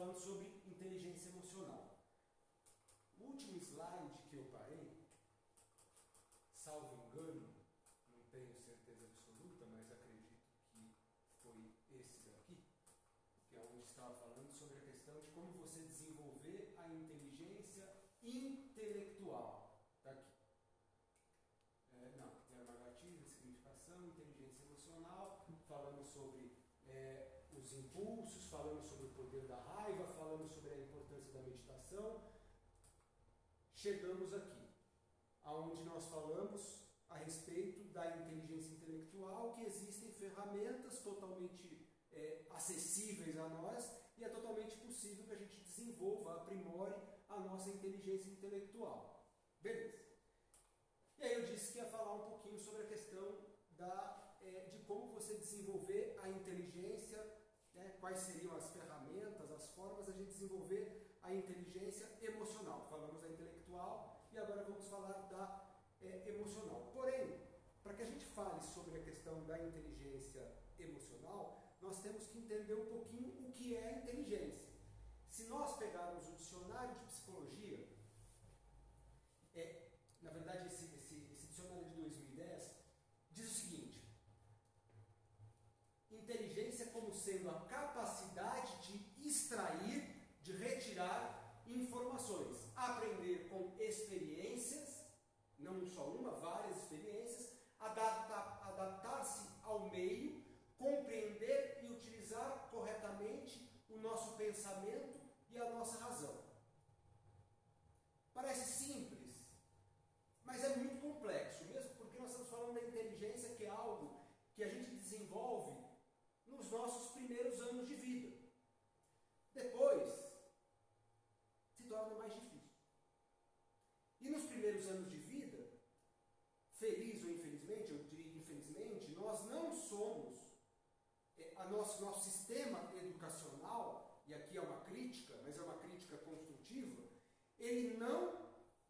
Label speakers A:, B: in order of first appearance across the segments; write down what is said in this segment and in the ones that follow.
A: falando sobre inteligência emocional. O último slide que eu parei, salvo engano, não tenho certeza absoluta, mas acredito que foi esse daqui, que é onde estava falando sobre a questão de como você desenvolver a inteligência intelectual. Está aqui. É, não, prerrogativa, significação, inteligência emocional, falamos sobre é, os impulsos, falamos sobre o poder da raiva, falamos sobre a importância da meditação. Chegamos aqui, aonde nós falamos a respeito da inteligência intelectual, que existem ferramentas totalmente é, acessíveis a nós e é totalmente possível que a gente desenvolva, aprimore a nossa inteligência intelectual. Beleza. E aí eu disse que ia falar um pouquinho sobre a questão da, é, de como você desenvolver a inteligência, né, quais seriam as ferramentas, as formas de a gente desenvolver a inteligência emocional. Falamos da intelectual e agora vamos falar da é, emocional. Porém, para que a gente fale sobre a questão da inteligência emocional, nós temos que entender um pouquinho o que é inteligência. Se nós pegarmos o dicionário de psicologia, é, na verdade, esse, esse, esse dicionário de 2010 diz o seguinte: inteligência como sendo a capacidade de extrair, de retirar informações, aprender com experiências, não só uma, várias experiências, adaptar, adaptar-se ao meio, compreender e utilizar corretamente o nosso pensamento e a nossa razão. Parece simples, mas é muito complexo, mesmo porque nós estamos falando da inteligência, que é algo que a gente desenvolve nos nossos primeiros anos de vida. Depois, se torna mais difícil. E nos primeiros anos de vida, feliz ou infelizmente, eu diria infelizmente, nós não somos, é, a nosso, nosso sistema educacional, e aqui é uma crítica, mas é uma crítica construtiva, ele não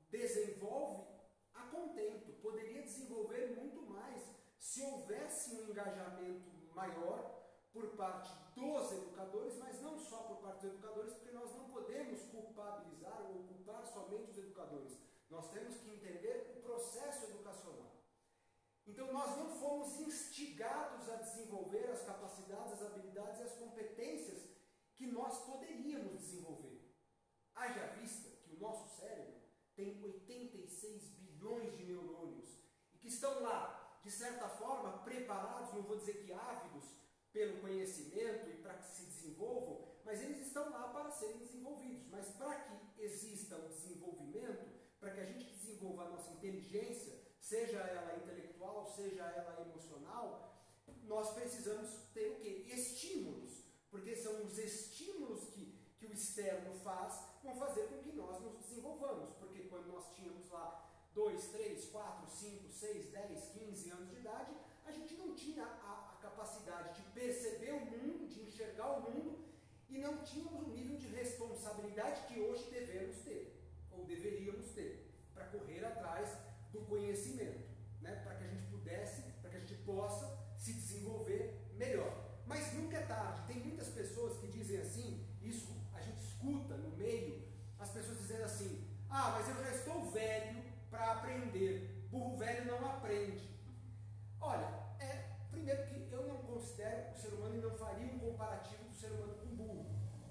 A: desenvolve a contento, poderia desenvolver muito mais se houvesse um engajamento maior por parte dos educadores, mas não só por parte dos educadores, porque nós não podemos culpabilizar ou culpar somente os educadores. Nós temos que entender o processo educacional. Então nós não fomos instigados a desenvolver as capacidades, as habilidades e as competências que nós poderíamos desenvolver. Haja vista nosso cérebro tem 86 bilhões de neurônios e que estão lá, de certa forma, preparados, não vou dizer que ávidos, pelo conhecimento e para que se desenvolvam, mas eles estão lá para serem desenvolvidos. Mas para que exista o desenvolvimento, para que a gente desenvolva a nossa inteligência, seja ela intelectual, seja ela emocional, nós precisamos ter o quê? Estímulos. Porque são os estímulos que que o externo faz vão fazer com que nós nos desenvolvamos. Porque quando nós tínhamos lá 2, 3, 4, 5, 6, 10, 15 anos de idade, a gente não tinha a, a, capacidade de perceber o mundo, de enxergar o mundo, e não tínhamos o nível de responsabilidade que hoje devemos ter, ou deveríamos ter, para correr atrás do conhecimento, né? para que a gente pudesse, para que a gente possa se desenvolver melhor. Mas nunca é tarde. Tem muitas pessoas que dizem assim, isso a gente escuta no meio, as pessoas dizendo assim: ah, mas eu já estou velho para aprender. Burro velho não aprende. Olha, é primeiro que eu não considero o ser humano e não faria um comparativo do ser humano com o burro.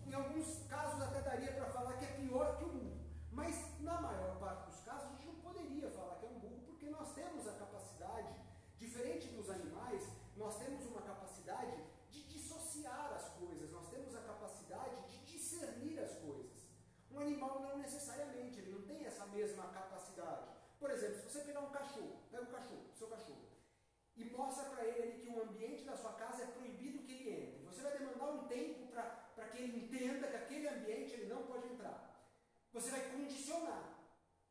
A: Em alguns casos até daria para falar que é pior que o burro. Mas na maior parte dos casos a gente não poderia falar que é um burro, porque nós temos a capacidade, diferente dos animais, nós temos uma capacidade de dissociar as coisas, nós temos a capacidade de discernir as coisas. Um animal não necessariamente, ele não tem essa mesma capacidade. Por exemplo, se você pegar um cachorro, pega um cachorro, seu cachorro, e mostra para ele que o ambiente da sua casa é proibido que ele entre. Você vai demandar um tempo para que ele ambiente ele não pode entrar. Você vai condicionar.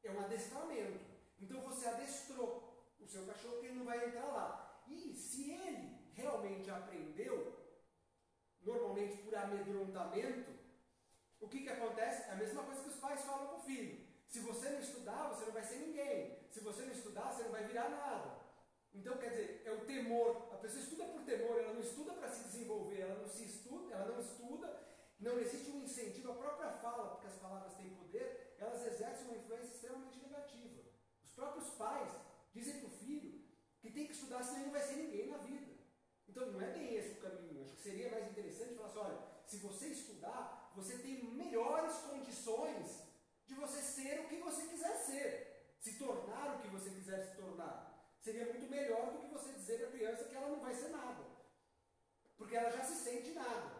A: É um adestramento. Então você adestrou o seu cachorro que ele não vai entrar lá. E se ele realmente aprendeu, normalmente por amedrontamento, o que, que acontece? É a mesma coisa que os pais falam para o filho. Se você não estudar, você não vai ser ninguém. Se você não estudar, você não vai virar nada. Então, quer dizer, é o temor. A pessoa estuda por temor, ela não estuda para se desenvolver, ela não se estuda, ela não estuda não existe um incentivo à própria fala, porque as palavras têm poder, elas exercem uma influência extremamente negativa. Os próprios pais dizem para o filho que tem que estudar, senão ele não vai ser ninguém na vida. Então não é bem esse o caminho. Acho que seria mais interessante falar assim: olha, se você estudar, você tem melhores condições de você ser o que você quiser ser, se tornar o que você quiser se tornar. Seria muito melhor do que você dizer para a criança que ela não vai ser nada, porque ela já se sente nada,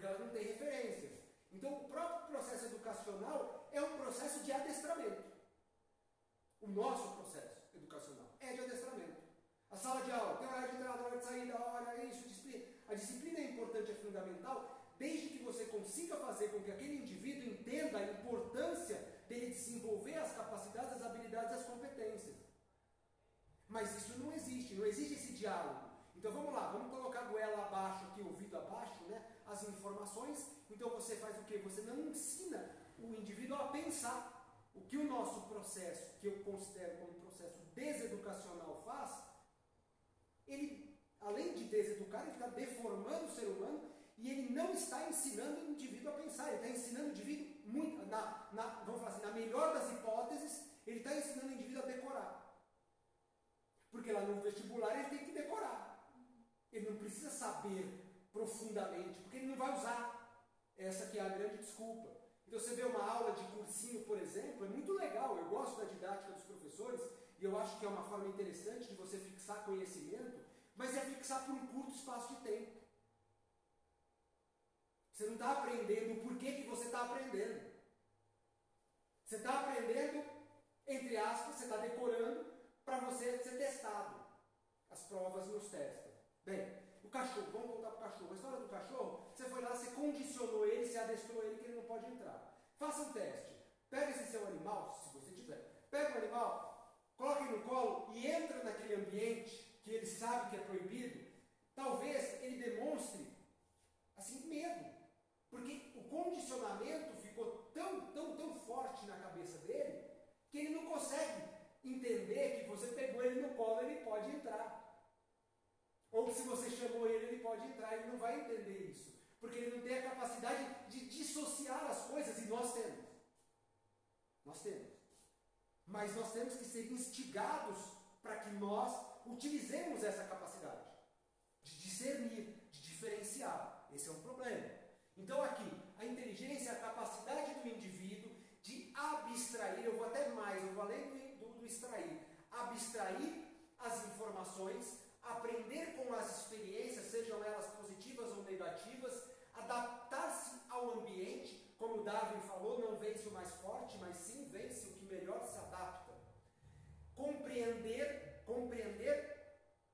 A: porque ela não tem referências. Então, o próprio processo educacional é um processo de adestramento. O nosso processo educacional é de adestramento. A sala de aula tem hora de entrada, hora de saída, hora isso, disciplina. A disciplina é importante, é fundamental, desde que você consiga fazer com que aquele indivíduo entenda a importância dele desenvolver as capacidades, as habilidades as competências. Mas isso não existe, não existe esse diálogo. Então vamos lá, vamos colocar a goela abaixo aqui, ouvido abaixo, né? As informações. Então você faz o que? Você não ensina o indivíduo a pensar. O que o nosso processo, que eu considero como processo deseducacional faz, ele, além de deseducar, ele está deformando o ser humano e ele não está ensinando o indivíduo a pensar, ele está ensinando o indivíduo, muito, na, na, vamos falar assim, na melhor das hipóteses, ele está ensinando o indivíduo a decorar. Porque lá no vestibular ele tem que decorar. Ele não precisa saber profundamente, porque ele não vai usar. Essa que é a grande desculpa. Então você vê uma aula de cursinho, por exemplo, é muito legal, eu gosto da didática dos professores, e eu acho que é uma forma interessante de você fixar conhecimento, mas é fixar por um curto espaço de tempo. Você não está aprendendo o porquê que você está aprendendo. Você está aprendendo, entre aspas, você está decorando para você ser testado. As provas nos testam. Bem, o cachorro, vamos voltar para o cachorro. A história do cachorro, você foi lá, você condicionou ele, você adestrou ele que ele não pode entrar. Faça um teste. Pega esse seu animal, se você tiver. Pega o animal, coloque no colo e entra naquele ambiente que ele sabe que é proibido. Talvez ele demonstre assim medo. Porque o condicionamento ficou tão, tão, tão forte na cabeça dele que ele não consegue entender que você pegou ele no colo, ele pode entrar. Ou se você chamou ele, ele pode entrar, ele não vai entender isso. Porque ele não tem a capacidade de dissociar as coisas, e nós temos. Nós temos. Mas nós temos que ser instigados para que nós utilizemos essa capacidade de discernir, de diferenciar. Esse é um problema. Então, aqui, a inteligência é a capacidade do indivíduo de abstrair, eu vou até mais, eu vou além do, do, do extrair, abstrair as informações, aprender com as experiências, sejam elas positivas ou negativas, adaptar-se ao ambiente, como Darwin falou, não vence o mais forte, mas sim vence o que melhor se adapta. Compreender, compreender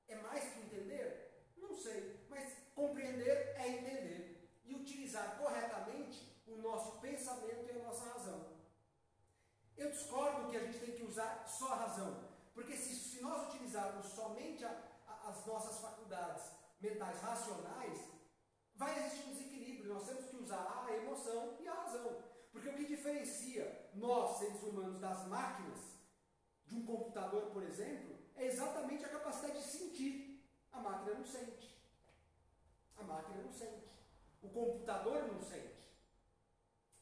A: é mais que entender? Não sei, mas compreender é entender e utilizar corretamente o nosso pensamento e a nossa razão. Eu discordo que a gente tem que usar só a razão, porque se, se nós utilizarmos somente a, as nossas faculdades mentais racionais, vai existir um desequilíbrio. Nós temos que usar a emoção e a razão. Porque o que diferencia nós, seres humanos, das máquinas, de um computador, por exemplo, é exatamente a capacidade de sentir. A máquina não sente. A máquina não sente. O computador não sente.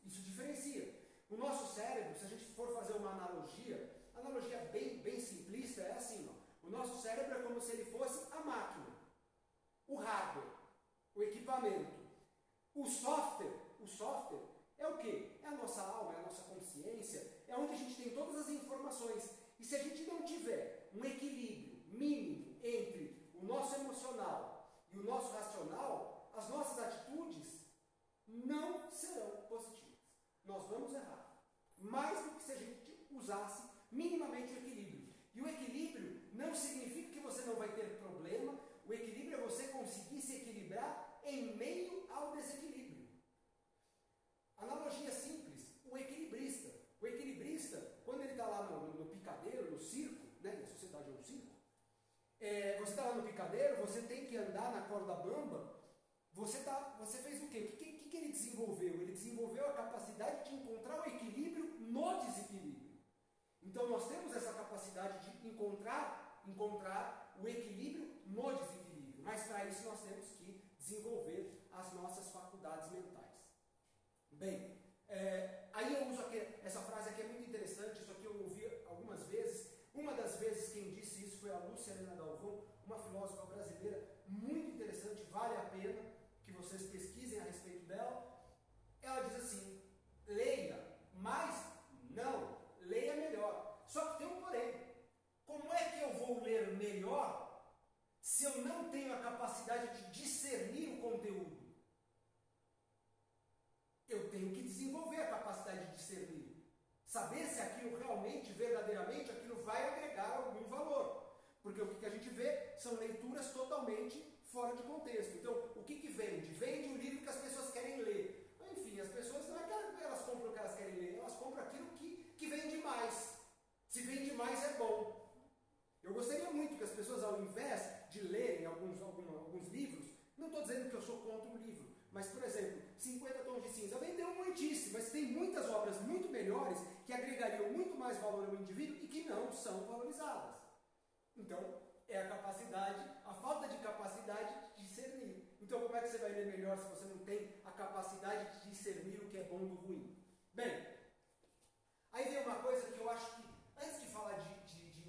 A: Isso diferencia. O nosso cérebro, se a gente for fazer uma analogia, analogia bem, bem simplista é assim: ó. O nosso cérebro é como se ele fosse a máquina, o hardware, o equipamento. O software, o software é o que? É a nossa alma, é a nossa consciência, é onde a gente tem todas as informações. E se a gente não tiver um equilíbrio mínimo entre o nosso emocional e o nosso racional, as nossas atitudes não serão positivas. Nós vamos errar. Mais do que se a gente usasse minimamente o equilíbrio. E o equilíbrio não significa que você não vai ter problema, o equilíbrio é você conseguir se equilibrar em meio ao desequilíbrio. Analogia simples: o equilibrista. O equilibrista, quando ele está lá no, no, picadeiro, no circo, né, na sociedade é um circo, é, você está lá no picadeiro, você tem que andar na corda bamba você, tá, você fez o quê? O que, que, que ele desenvolveu? Ele desenvolveu a capacidade de encontrar o equilíbrio no desequilíbrio. Então nós temos essa capacidade de encontrar, encontrar o equilíbrio no desequilíbrio. Mas para isso nós temos que desenvolver as nossas faculdades mentais. Bem, é, aí eu uso aqui, essa frase aqui é muito interessante, isso aqui eu ouvi algumas vezes. Uma das vezes quem disse isso foi a Lúcia Helena Dalvão, uma filósofa brasileira muito interessante, vale a pena que vocês pesquisem a respeito dela. Ela diz assim: leia, mas não, leia melhor. Só que tem um porém. Como é que eu vou ler melhor se eu não tenho a capacidade de discernir o conteúdo? Eu tenho que desenvolver a capacidade de discernir. Saber se aquilo realmente, verdadeiramente, aquilo vai agregar algum valor. Porque o que a gente vê são leituras totalmente fora de contexto. Então, o que, que vende? Vende um livro que as pessoas querem ler. Enfim, as pessoas não é que elas compram o que elas querem ler, elas compram aquilo que, que vende mais. Se vende mais é bom. Eu gostaria muito que as pessoas, ao invés de lerem alguns, alguns, livros, não estou dizendo que eu sou contra o livro, mas, por exemplo, 50 tons de cinza vendeu muitíssimo, mas tem muitas obras muito melhores que agregariam muito mais valor ao indivíduo e que não são valorizadas. Então, é a capacidade, a falta de capacidade de discernir. Então, como é que você vai ler melhor se você não tem a capacidade de discernir o que é bom do ruim? Bem, aí vem uma coisa que eu acho que, antes de falar de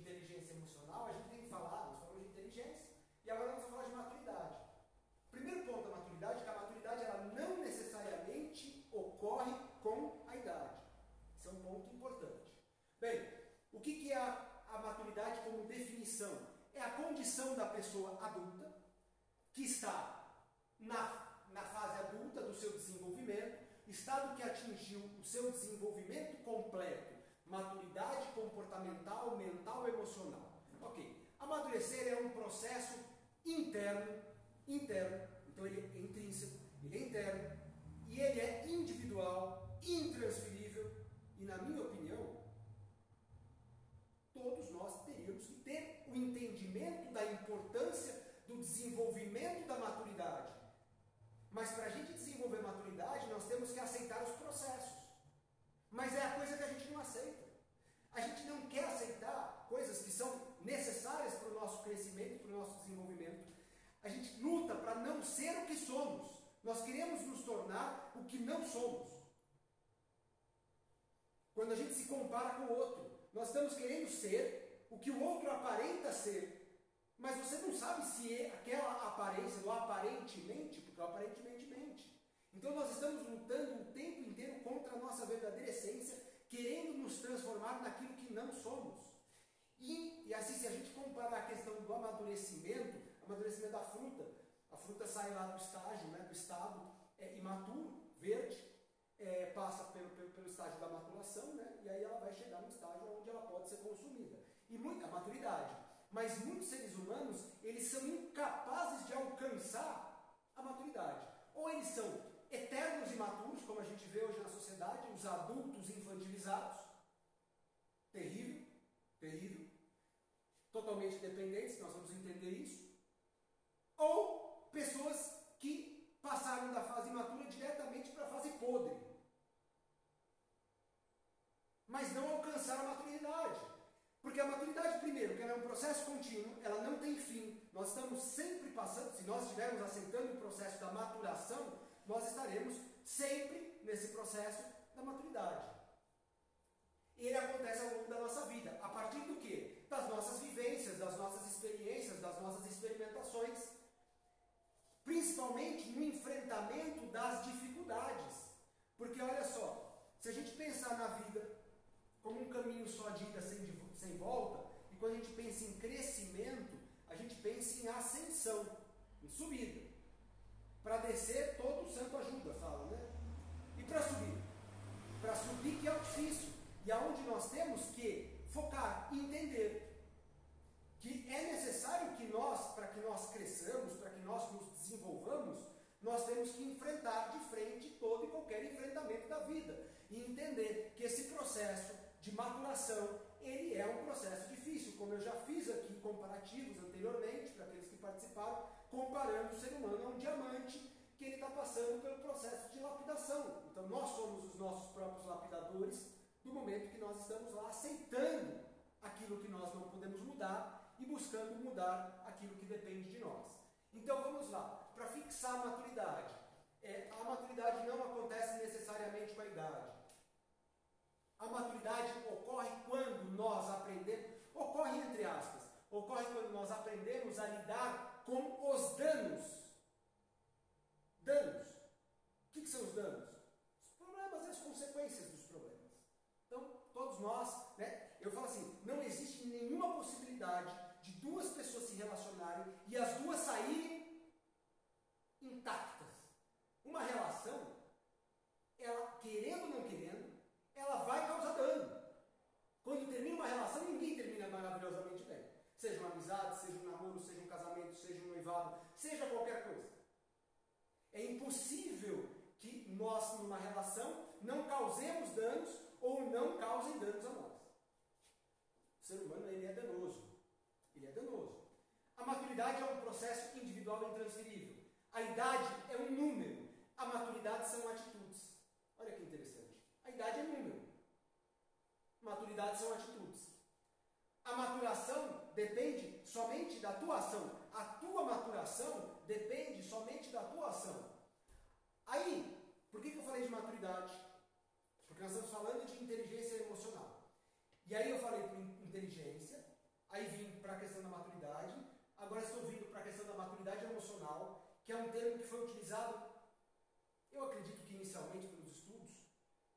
A: inteligência emocional, a gente tem que falar, nós falamos de inteligência, e agora nós vamos falar de maturidade. Primeiro ponto da maturidade é que a maturidade ela não necessariamente ocorre com a idade. Isso é um ponto importante. Bem, o que, é a, a maturidade como definição? É a condição da pessoa adulta que está na, na fase adulta do seu desenvolvimento, estado que atingiu o seu desenvolvimento completo, maturidade comportamental, mental, emocional. Ok. Amadurecer é um processo interno interno, então ele é intrínseco, ele é interno, e ele é individual, intransferível, e na minha opinião, todos nós teríamos que ter o entendimento da importância do desenvolvimento da maturidade. Mas para a gente desenvolver maturidade, nós temos que aceitar os processos. Mas é a coisa que a gente não aceita. A gente não quer aceitar coisas que são necessárias para o nosso crescimento, para o nosso desenvolvimento. A gente luta para não ser o que somos. Nós queremos nos tornar o que não somos. Quando a gente se compara com o outro, nós estamos querendo ser o que o outro aparenta ser. Mas você não sabe se é aquela aparência do aparentemente, porque o aparentemente mente. Então nós estamos lutando o tempo inteiro contra a nossa verdadeira essência, querendo nos transformar naquilo que não somos. E, e assim, se a gente comparar a questão do amadurecimento, amadurecimento da fruta. Fruta sai lá do estágio, né, do estado é, imaturo, verde, é, passa pelo, pelo, pelo, estágio da maturação, né, e aí ela vai chegar no estágio onde ela pode ser consumida. E muita maturidade. Mas muitos seres humanos, eles são incapazes de alcançar a maturidade. Ou eles são eternos imaturos, como a gente vê hoje na sociedade, os adultos infantilizados. Terrível, terrível. Totalmente dependentes, nós vamos entender isso ou pessoas que passaram da fase imatura diretamente para a fase podre, mas não alcançaram a maturidade. Porque a maturidade, primeiro, que ela é um processo contínuo, ela não tem fim. Nós estamos sempre passando, se nós estivermos aceitando o processo da maturação, nós estaremos sempre nesse processo da maturidade. Ele acontece ao longo da nossa vida. A partir do quê? Das nossas vivências, das nossas experiências, das nossas experimentações principalmente no enfrentamento das dificuldades. Porque olha só, se a gente pensar na vida como um caminho só de ida sem, sem volta, e quando a gente pensa em crescimento, a gente pensa em ascensão, em subida. Para descer, todo santo ajuda, fala, né? E para subir? Para subir que é o difícil. E aonde nós temos que focar entender que é necessário que nós, para que nós cresçamos, para que nós nos desenvolvamos, nós temos que enfrentar de frente todo e qualquer enfrentamento da vida e entender que esse processo de maturação ele é um processo difícil, como eu já fiz aqui comparativos anteriormente para aqueles que participaram, comparando o ser humano a um diamante que ele está passando pelo processo de lapidação. Então nós somos os nossos próprios lapidadores do momento que nós estamos lá aceitando aquilo que nós não podemos mudar e buscando mudar aquilo que depende de nós. Então vamos lá, para fixar a maturidade. é, a maturidade não acontece necessariamente com a idade. A maturidade ocorre quando nós aprendemos, ocorre entre aspas, ocorre quando nós aprendemos a lidar com os danos. Danos. O que, que são os danos? Os problemas e as consequências dos problemas. Então, todos nós, né? Eu falo assim, não existe nenhuma possibilidade de duas pessoas se relacionarem e as duas saírem intactas. Uma relação, ela querendo ou não querendo, ela vai causar dano. Quando termina uma relação, ninguém termina maravilhosamente bem. Seja uma amizade, seja um namoro, seja um casamento, seja um noivado, seja qualquer coisa. É impossível que nós, numa relação, não causemos danos ou não causem danos a nós. Ser humano ele é danoso. Ele é danoso. A maturidade é um processo individual e intransferível. A idade é um número. A maturidade são atitudes. Olha que interessante. A idade é número. Maturidade são atitudes. A maturação depende somente da tua ação. A tua maturação depende somente da tua ação. Aí, por que, que eu falei de maturidade? Porque nós estamos falando de inteligência emocional. E aí eu falei por inteligência, aí vim para a questão da maturidade, agora estou vindo para a questão da maturidade emocional, que é um termo que foi utilizado, eu acredito que inicialmente pelos estudos,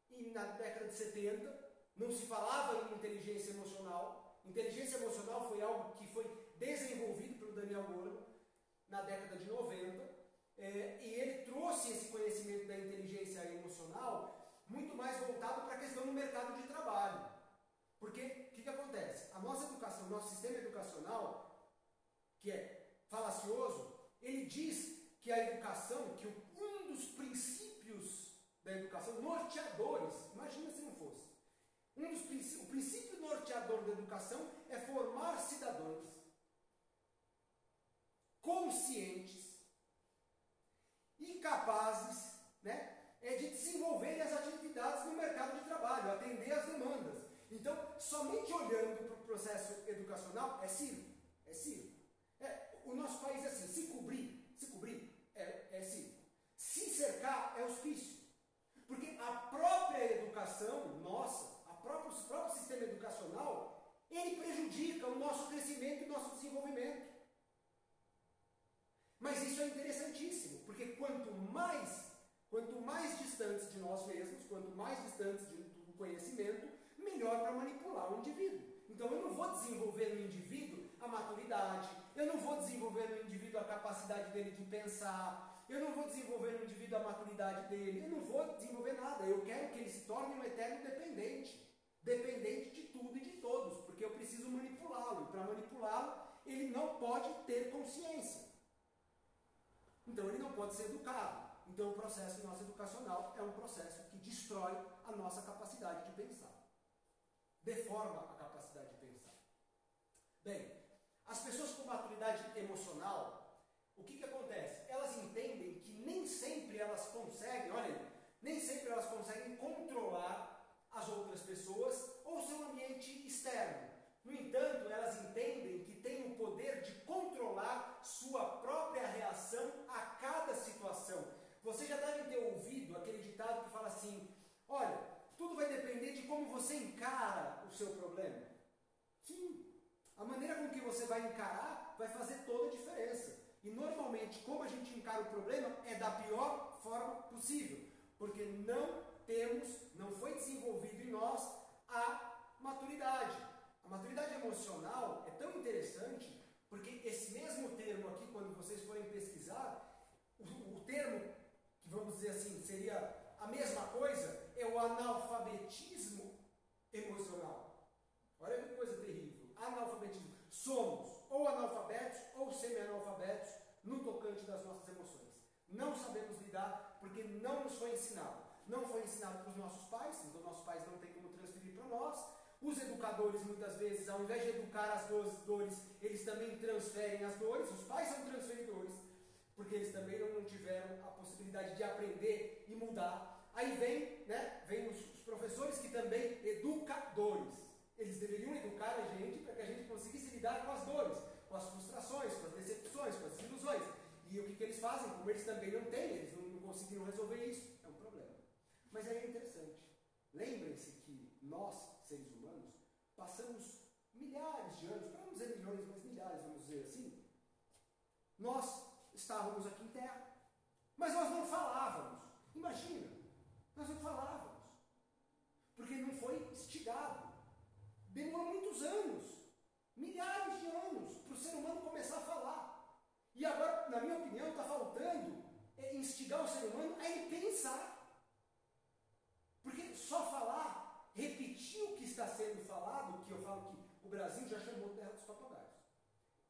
A: e na década de 70 não se falava em inteligência emocional. Inteligência emocional foi algo que foi desenvolvido pelo Daniel Goleman na década de 90, é, e ele trouxe esse conhecimento da inteligência emocional muito mais voltado para a questão do mercado de trabalho. Porque o que, que acontece? A nossa educação, o nosso sistema educacional, que é falacioso, ele diz que a educação, que um dos princípios da educação, norteadores, imagina se não fosse, um dos o princípio norteador da educação é formar cidadãos conscientes e capazes né, é de desenvolverem as atividades no mercado de trabalho, atender às demandas. Então, somente olhando para o processo educacional é circo. É circo. É, o nosso país é assim, se cobrir, se cobrir, é, é circo. Se cercar é hospício. Porque a própria educação nossa, a próprio, o próprio sistema educacional, ele prejudica o nosso crescimento e o nosso desenvolvimento. Mas isso é interessantíssimo, porque quanto mais, quanto mais distantes de nós mesmos, quanto mais distantes do conhecimento, melhor para manipular o indivíduo. Então eu não vou desenvolver no indivíduo a maturidade, eu não vou desenvolver no indivíduo a capacidade dele de pensar, eu não vou desenvolver no indivíduo a maturidade dele, eu não vou desenvolver nada. Eu quero que ele se torne um eterno dependente, dependente de tudo e de todos, porque eu preciso manipulá-lo. E para manipulá-lo, ele não pode ter consciência. Então ele não pode ser educado. Então o processo nosso educacional é um processo que destrói a nossa capacidade de pensar. Deforma a capacidade de pensar. Bem, as pessoas com maturidade emocional, o que, que acontece? Elas entendem que nem sempre elas conseguem, olha nem sempre elas conseguem controlar as outras pessoas ou seu ambiente externo. No entanto, elas entendem que têm o poder de controlar sua própria reação a cada situação. Você já deve ter ouvido aquele ditado que fala assim: olha, tudo vai depender de como você encara o seu problema. Sim, a maneira com que você vai encarar vai fazer toda a diferença. E normalmente, como a gente encara o problema é da pior forma possível, porque não temos, não foi desenvolvido em nós a maturidade. A maturidade emocional é tão interessante porque esse mesmo termo aqui, quando vocês forem pesquisar, o, o termo que vamos dizer assim seria a mesma coisa é o analfabetismo emocional. Olha que coisa terrível. Analfabetismo. Somos ou analfabetos ou semi-analfabetos no tocante das nossas emoções. Não sabemos lidar porque não nos foi ensinado. Não foi ensinado para os nossos pais, então nossos pais não têm como transferir para nós os educadores, muitas vezes, ao invés de educar as dores, eles também transferem as dores. Os pais são transferidores, porque eles também não tiveram a possibilidade de aprender e mudar. Aí vem, né, vem os, os professores que também educadores. Eles deveriam educar a gente para que a gente conseguisse lidar com as dores, com as frustrações, com as decepções, com as ilusões. E o que, que eles fazem? Como eles também não têm, eles não, não conseguiram resolver isso, é um problema. Mas aí é interessante. Lembrem-se que nós, seres humanos, passamos milhares de anos, para não dizer milhões, mas milhares, vamos dizer assim, nós estávamos aqui em terra, mas nós não falávamos. Imagina, nós não falávamos, porque não foi instigado. Demorou muitos anos, milhares de anos, para o ser humano começar a falar. E agora, na minha opinião, está faltando é, instigar o ser humano a ele pensar. Porque só falar, repetir o que está sendo falado, que eu falo que o Brasil já chamou terra dos papagaios.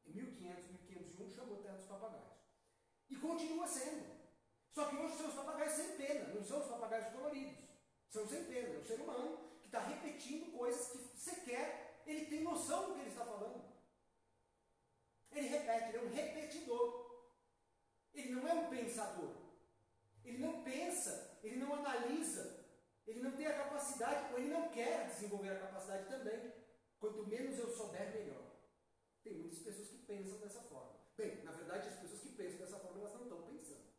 A: Em 1500, 1501 chamou terra dos papagaios. Continua sendo. Só que hoje são os papagaios sem pena, não são os papagaios coloridos. São sem pena, é o ser humano que está repetindo coisas que sequer ele tem noção do que ele está falando. Ele repete, ele é um repetidor. Ele não é um pensador. Ele não pensa, ele não analisa, ele não tem a capacidade, ou ele não quer desenvolver a capacidade também. Quanto menos eu souber, melhor. Tem muitas pessoas que pensam dessa forma. Bem, na verdade, as pessoas que pensam dessa forma, elas não estão pensando.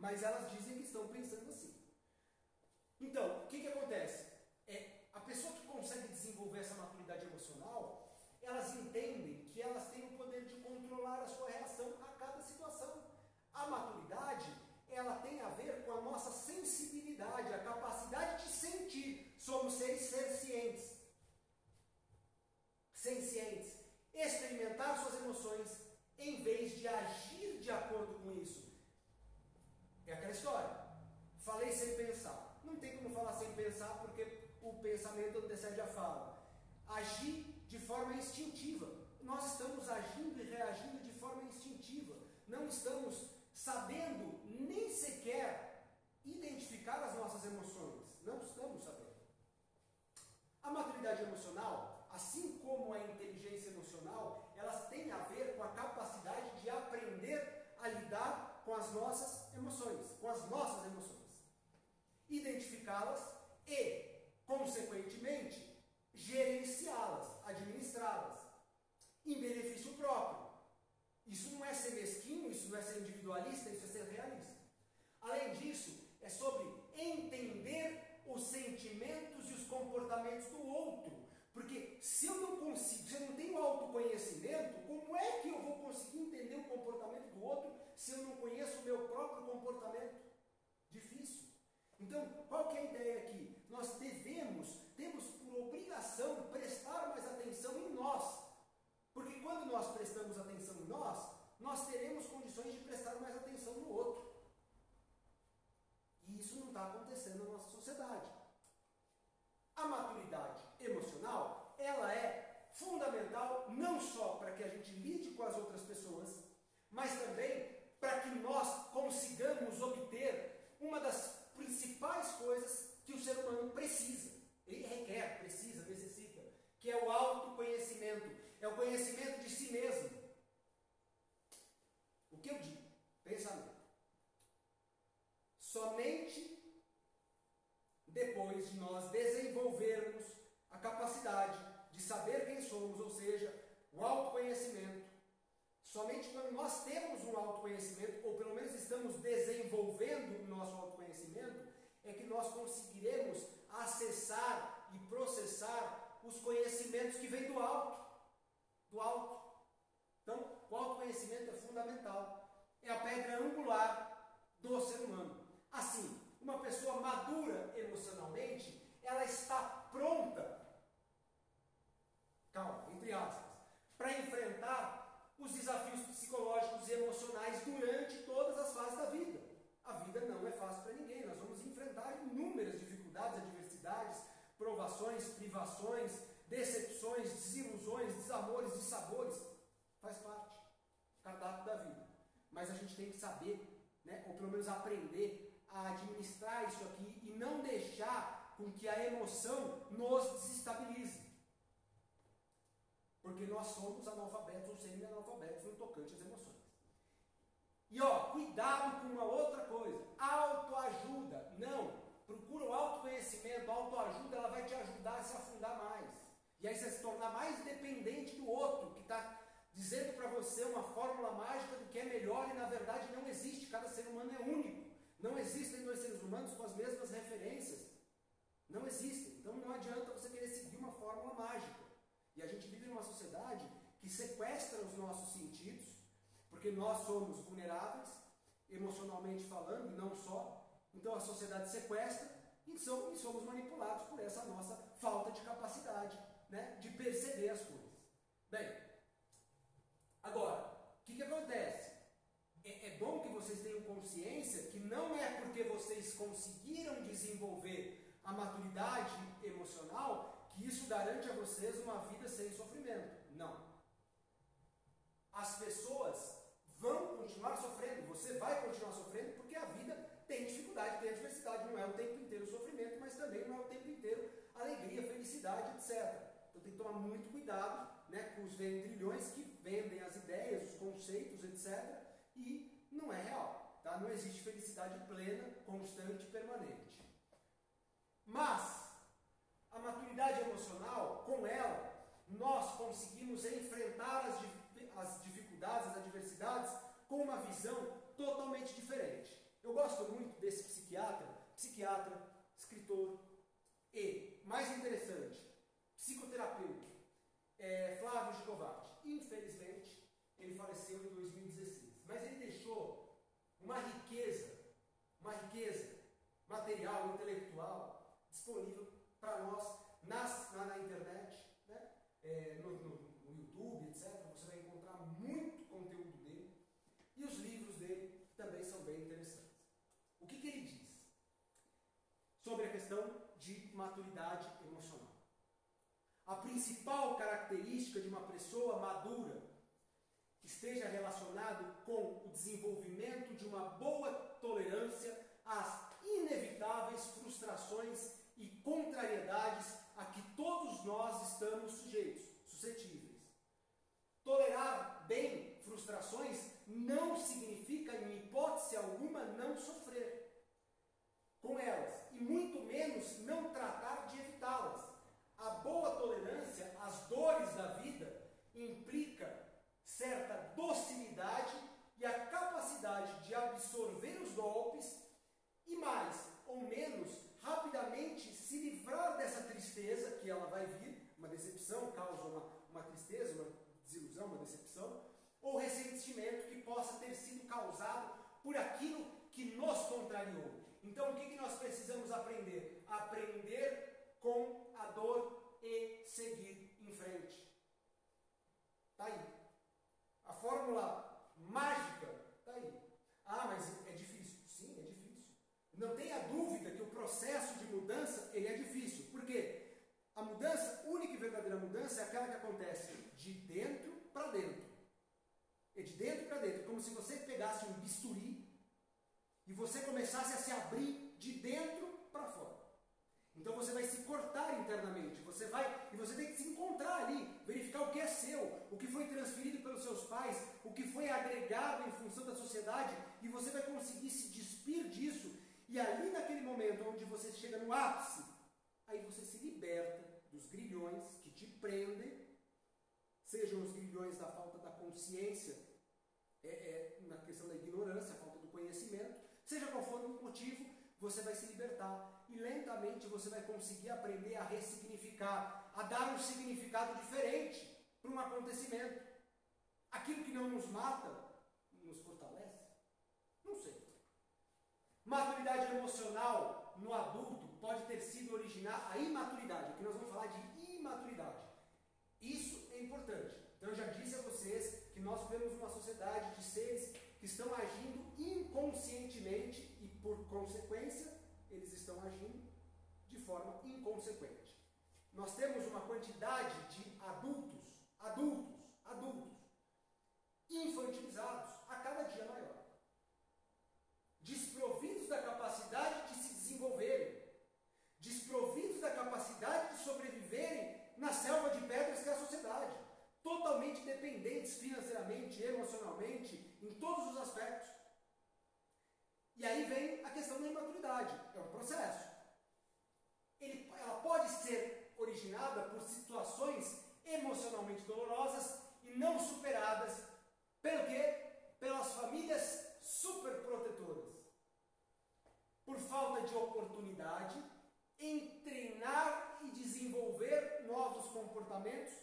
A: Mas elas dizem que estão pensando assim. Então, o que, que acontece? É, a pessoa que consegue desenvolver essa maturidade emocional, elas entendem que elas têm o poder de controlar a sua reação a cada situação. A maturidade, ela tem a ver com a nossa sensibilidade, a capacidade de sentir. Somos seres sencientes. Sencientes. Experimentar suas emoções em vez de agir de acordo com isso. É aquela história. Falei sem pensar. Não tem como falar sem pensar porque o pensamento antecede a fala. Agir de forma instintiva. Nós estamos agindo e reagindo de forma instintiva. Não estamos sabendo nem sequer identificar as nossas emoções. Não estamos sabendo. A maturidade emocional, assim como a inteligência emocional, elas têm a ver com a capacidade de aprender a lidar com as nossas emoções, com as nossas emoções. Identificá-las e, consequentemente, gerenciá-las, administrá-las, em benefício próprio. Isso não é ser mesquinho, isso não é ser individualista, isso é ser realista. Além disso, é sobre entender os sentimentos e os comportamentos do outro. Porque se eu não consigo, se eu não tenho autoconhecimento, como é que eu vou conseguir entender o comportamento do outro se eu não conheço o meu próprio comportamento? Difícil. Então, qual que é a ideia aqui? Nós devemos, temos por obrigação prestar mais atenção em nós. Porque quando nós prestamos atenção em nós, nós teremos condições de prestar mais atenção no outro. E isso não está acontecendo na nossa sociedade. A maturidade emocional, ela é fundamental não só para que a gente lide com as outras pessoas, mas também para que nós consigamos obter uma das principais coisas que o ser humano precisa. Ele requer, precisa, necessita, que é o autoconhecimento, é o conhecimento de si mesmo. O que eu digo? Pensamento. Somente depois de nós desenvolvermos a capacidade de saber quem somos, ou seja, o autoconhecimento, Somente quando nós temos um autoconhecimento, ou pelo menos estamos desenvolvendo o nosso autoconhecimento, é que nós conseguiremos acessar e processar os conhecimentos que vêm do alto. Do alto. Então, o autoconhecimento é fundamental. É a pedra angular do ser humano. Assim, uma pessoa madura emocionalmente, ela está pronta, calma, entre aspas, para enfrentar os desafios psicológicos e emocionais durante todas as fases da vida. A vida não é fácil para ninguém, nós vamos enfrentar inúmeras dificuldades, adversidades, provações, privações, decepções, desilusões, desamores, dissabores. Faz parte, cardápio da vida. Mas a gente tem que saber, né, ou pelo menos aprender a administrar isso aqui e não deixar com que a emoção nos desestabilize. Porque nós somos analfabetos ou semi-analfabetos no tocante às emoções. E ó, cuidado com uma outra coisa: autoajuda. Não. Procura o autoconhecimento, a autoajuda, ela vai te ajudar a se afundar mais. E aí você se tornar mais dependente do outro, que está dizendo para você uma fórmula mágica do que é melhor e na verdade não existe. Cada ser humano é único. Não existem dois seres humanos com as mesmas referências. Não existem. Então não adianta você querer seguir uma fórmula mágica. E a gente vive numa sociedade que sequestra os nossos sentidos, porque nós somos vulneráveis, emocionalmente falando, e não só. Então a sociedade sequestra e somos manipulados por essa nossa falta de capacidade né, de perceber as coisas. Bem, agora, o que, que acontece? É, é bom que vocês tenham consciência que não é porque vocês conseguiram desenvolver a maturidade emocional que isso garante a vocês uma vida sem sofrimento. Não. As pessoas vão continuar sofrendo, você vai continuar sofrendo porque a vida tem dificuldade, tem adversidade, não é o tempo inteiro sofrimento, mas também não é o tempo inteiro alegria, felicidade, etc. Então tem que tomar muito cuidado né, com os vendrilhões que vendem as ideias, os conceitos, etc. E não é real. Tá? Não existe felicidade plena, constante, permanente. Mas a maturidade emocional, com ela, nós conseguimos enfrentar as, as dificuldades, as adversidades com uma visão totalmente diferente. Eu gosto muito desse psiquiatra, psiquiatra, escritor e, mais interessante, psicoterapeuta, é, Flávio Gicovati. Infelizmente, ele faleceu em 2016. Mas ele deixou uma riqueza, uma riqueza material, intelectual, disponível para nós nas, na, na, internet, né? É, no, no, no YouTube, etc. Você vai encontrar muito conteúdo dele. E os livros dele também são bem interessantes. O que, que ele diz? Sobre a questão de maturidade emocional. A principal característica de uma pessoa madura esteja relacionado com o desenvolvimento de uma boa tolerância às inevitáveis frustrações contrariedades a que todos nós estamos sujeitos, suscetíveis. Tolerar bem frustrações não significa, em hipótese alguma, não sofrer com elas, e muito menos não tratar de evitá-las. A boa tolerância às dores da vida implica certa docilidade e a capacidade de absorver os golpes e mais ou menos rapidamente se livrar dessa tristeza que ela vai vir, uma decepção causa uma, uma tristeza, uma desilusão, uma decepção, ou ressentimento que possa ter sido causado por aquilo que nos contrariou. Então o que, que nós precisamos aprender? Aprender com a dor e seguir em frente. Está aí. A fórmula mágica está aí. Ah, mas é difícil. Sim, é difícil. Não tenha dúvida processo de mudança ele é difícil. Por quê? A mudança, única e verdadeira mudança, é aquela que acontece de dentro para dentro. É de dentro para dentro. Como se você pegasse um bisturi e você começasse a se abrir de dentro para fora. Então você vai se cortar internamente, você vai e você tem que se encontrar ali, verificar o que é seu, o que foi transferido pelos seus pais, o que foi agregado em função da sociedade, e você vai conseguir se despir disso. E ali naquele momento onde você chega no ápice, aí você se liberta dos grilhões que te prendem, sejam os grilhões da falta da consciência, é, é, na questão da ignorância, a falta do conhecimento, seja qual for o motivo, você vai se libertar e lentamente você vai conseguir aprender a ressignificar, a dar um significado diferente para um acontecimento. Aquilo que não nos mata, nos fortalece? Não sei. Maturidade emocional no adulto pode ter sido originar a imaturidade. Aqui nós vamos falar de imaturidade. Isso é importante. Então eu já disse a vocês que nós vivemos uma sociedade de seres que estão agindo inconscientemente e, por consequência, eles estão agindo de forma inconsequente. Nós temos uma quantidade de adultos, adultos, adultos, infantilizados a cada dia maior, desprovidos da capacidade de se desenvolverem, desprovidos da capacidade de sobreviverem na selva de pedras que é a sociedade totalmente dependentes financeiramente, emocionalmente, em todos os aspectos. E aí vem a questão da imaturidade, é um processo. Ele, ela pode ser originada por situações emocionalmente dolorosas e não superadas pelo quê? Pelas famílias superprotetoras. por falta de em treinar e desenvolver novos comportamentos,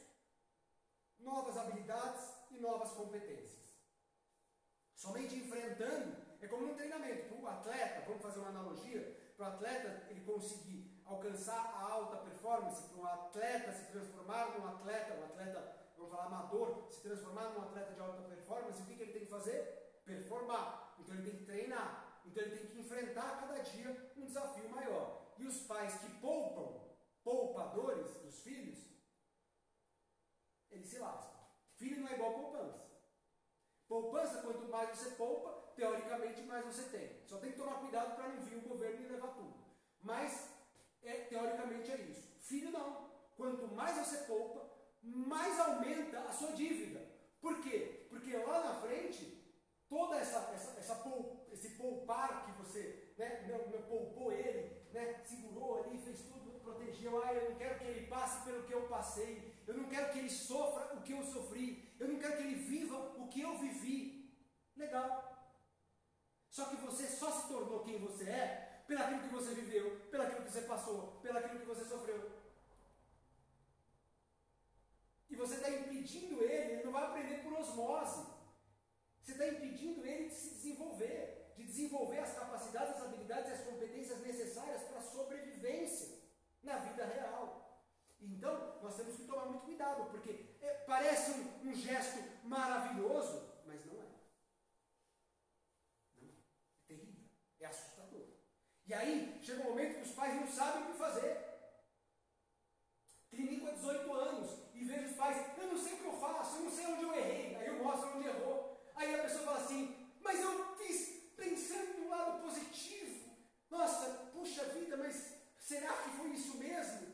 A: novas habilidades e novas competências. Somente enfrentando, é como um treinamento, para o atleta, vamos fazer uma analogia, para o atleta ele conseguir alcançar a alta performance, para um atleta se transformar num atleta, um atleta, vamos falar amador, se transformar num atleta de alta performance, o que, que ele tem que fazer? Performar. Então ele tem que treinar. Então ele tem que enfrentar cada dia um desafio maior. E os pais que poupam, poupadores dos filhos, eles se lascam. Filho não é igual poupança. Poupança, quanto mais você poupa, teoricamente mais você tem. Só tem que tomar cuidado para não vir o governo e levar tudo. Mas, é, teoricamente é isso. Filho não. Quanto mais você poupa, mais aumenta a sua dívida. Por quê? Porque lá na frente, toda essa, essa, essa esse poupar que você né, não, poupou ele, né, segurou ali, fez tudo, protegeu, ah, eu não quero que ele passe pelo que eu passei, eu não quero que ele sofra o que eu sofri, eu não quero que ele viva o que eu vivi. Legal. Só que você só se tornou quem você é pelaquilo que você viveu, pelaquilo que você passou, pelaquilo que você sofreu. E você está impedindo ele, ele não vai aprender por osmose. Você está impedindo ele de se desenvolver, de desenvolver as capacidades, as habilidades e as competências necessárias para a sobrevivência na vida real. Então, nós temos que tomar muito cuidado, porque é, parece um, um gesto maravilhoso, mas não é. Não é. É terrível, é assustador. E aí, chega um momento que os pais não sabem o que fazer. Clínico há 18 anos e vejo os pais, eu não sei o que eu faço, eu não sei onde eu errei. Aí eu mostro onde errou. Aí a pessoa fala assim, mas eu fiz pensando no lado positivo. Nossa, puxa vida, mas será que foi isso mesmo?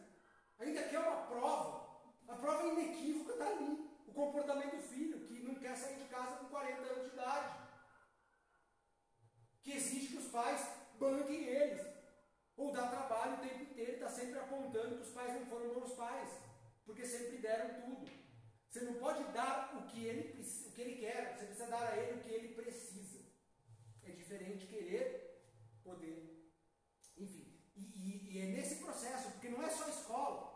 A: Ainda quer uma prova. A prova inequívoca está ali. O comportamento do filho, que não quer sair de casa com 40 anos de idade. Que exige que os pais banquem eles. Ou dá trabalho o tempo inteiro, está sempre apontando que os pais não foram bons pais. Porque sempre deram tudo. Você não pode dar o que ele, o que ele quer, você precisa dar a ele o que ele precisa. É diferente querer, poder. E, é nesse processo, porque não é só a escola.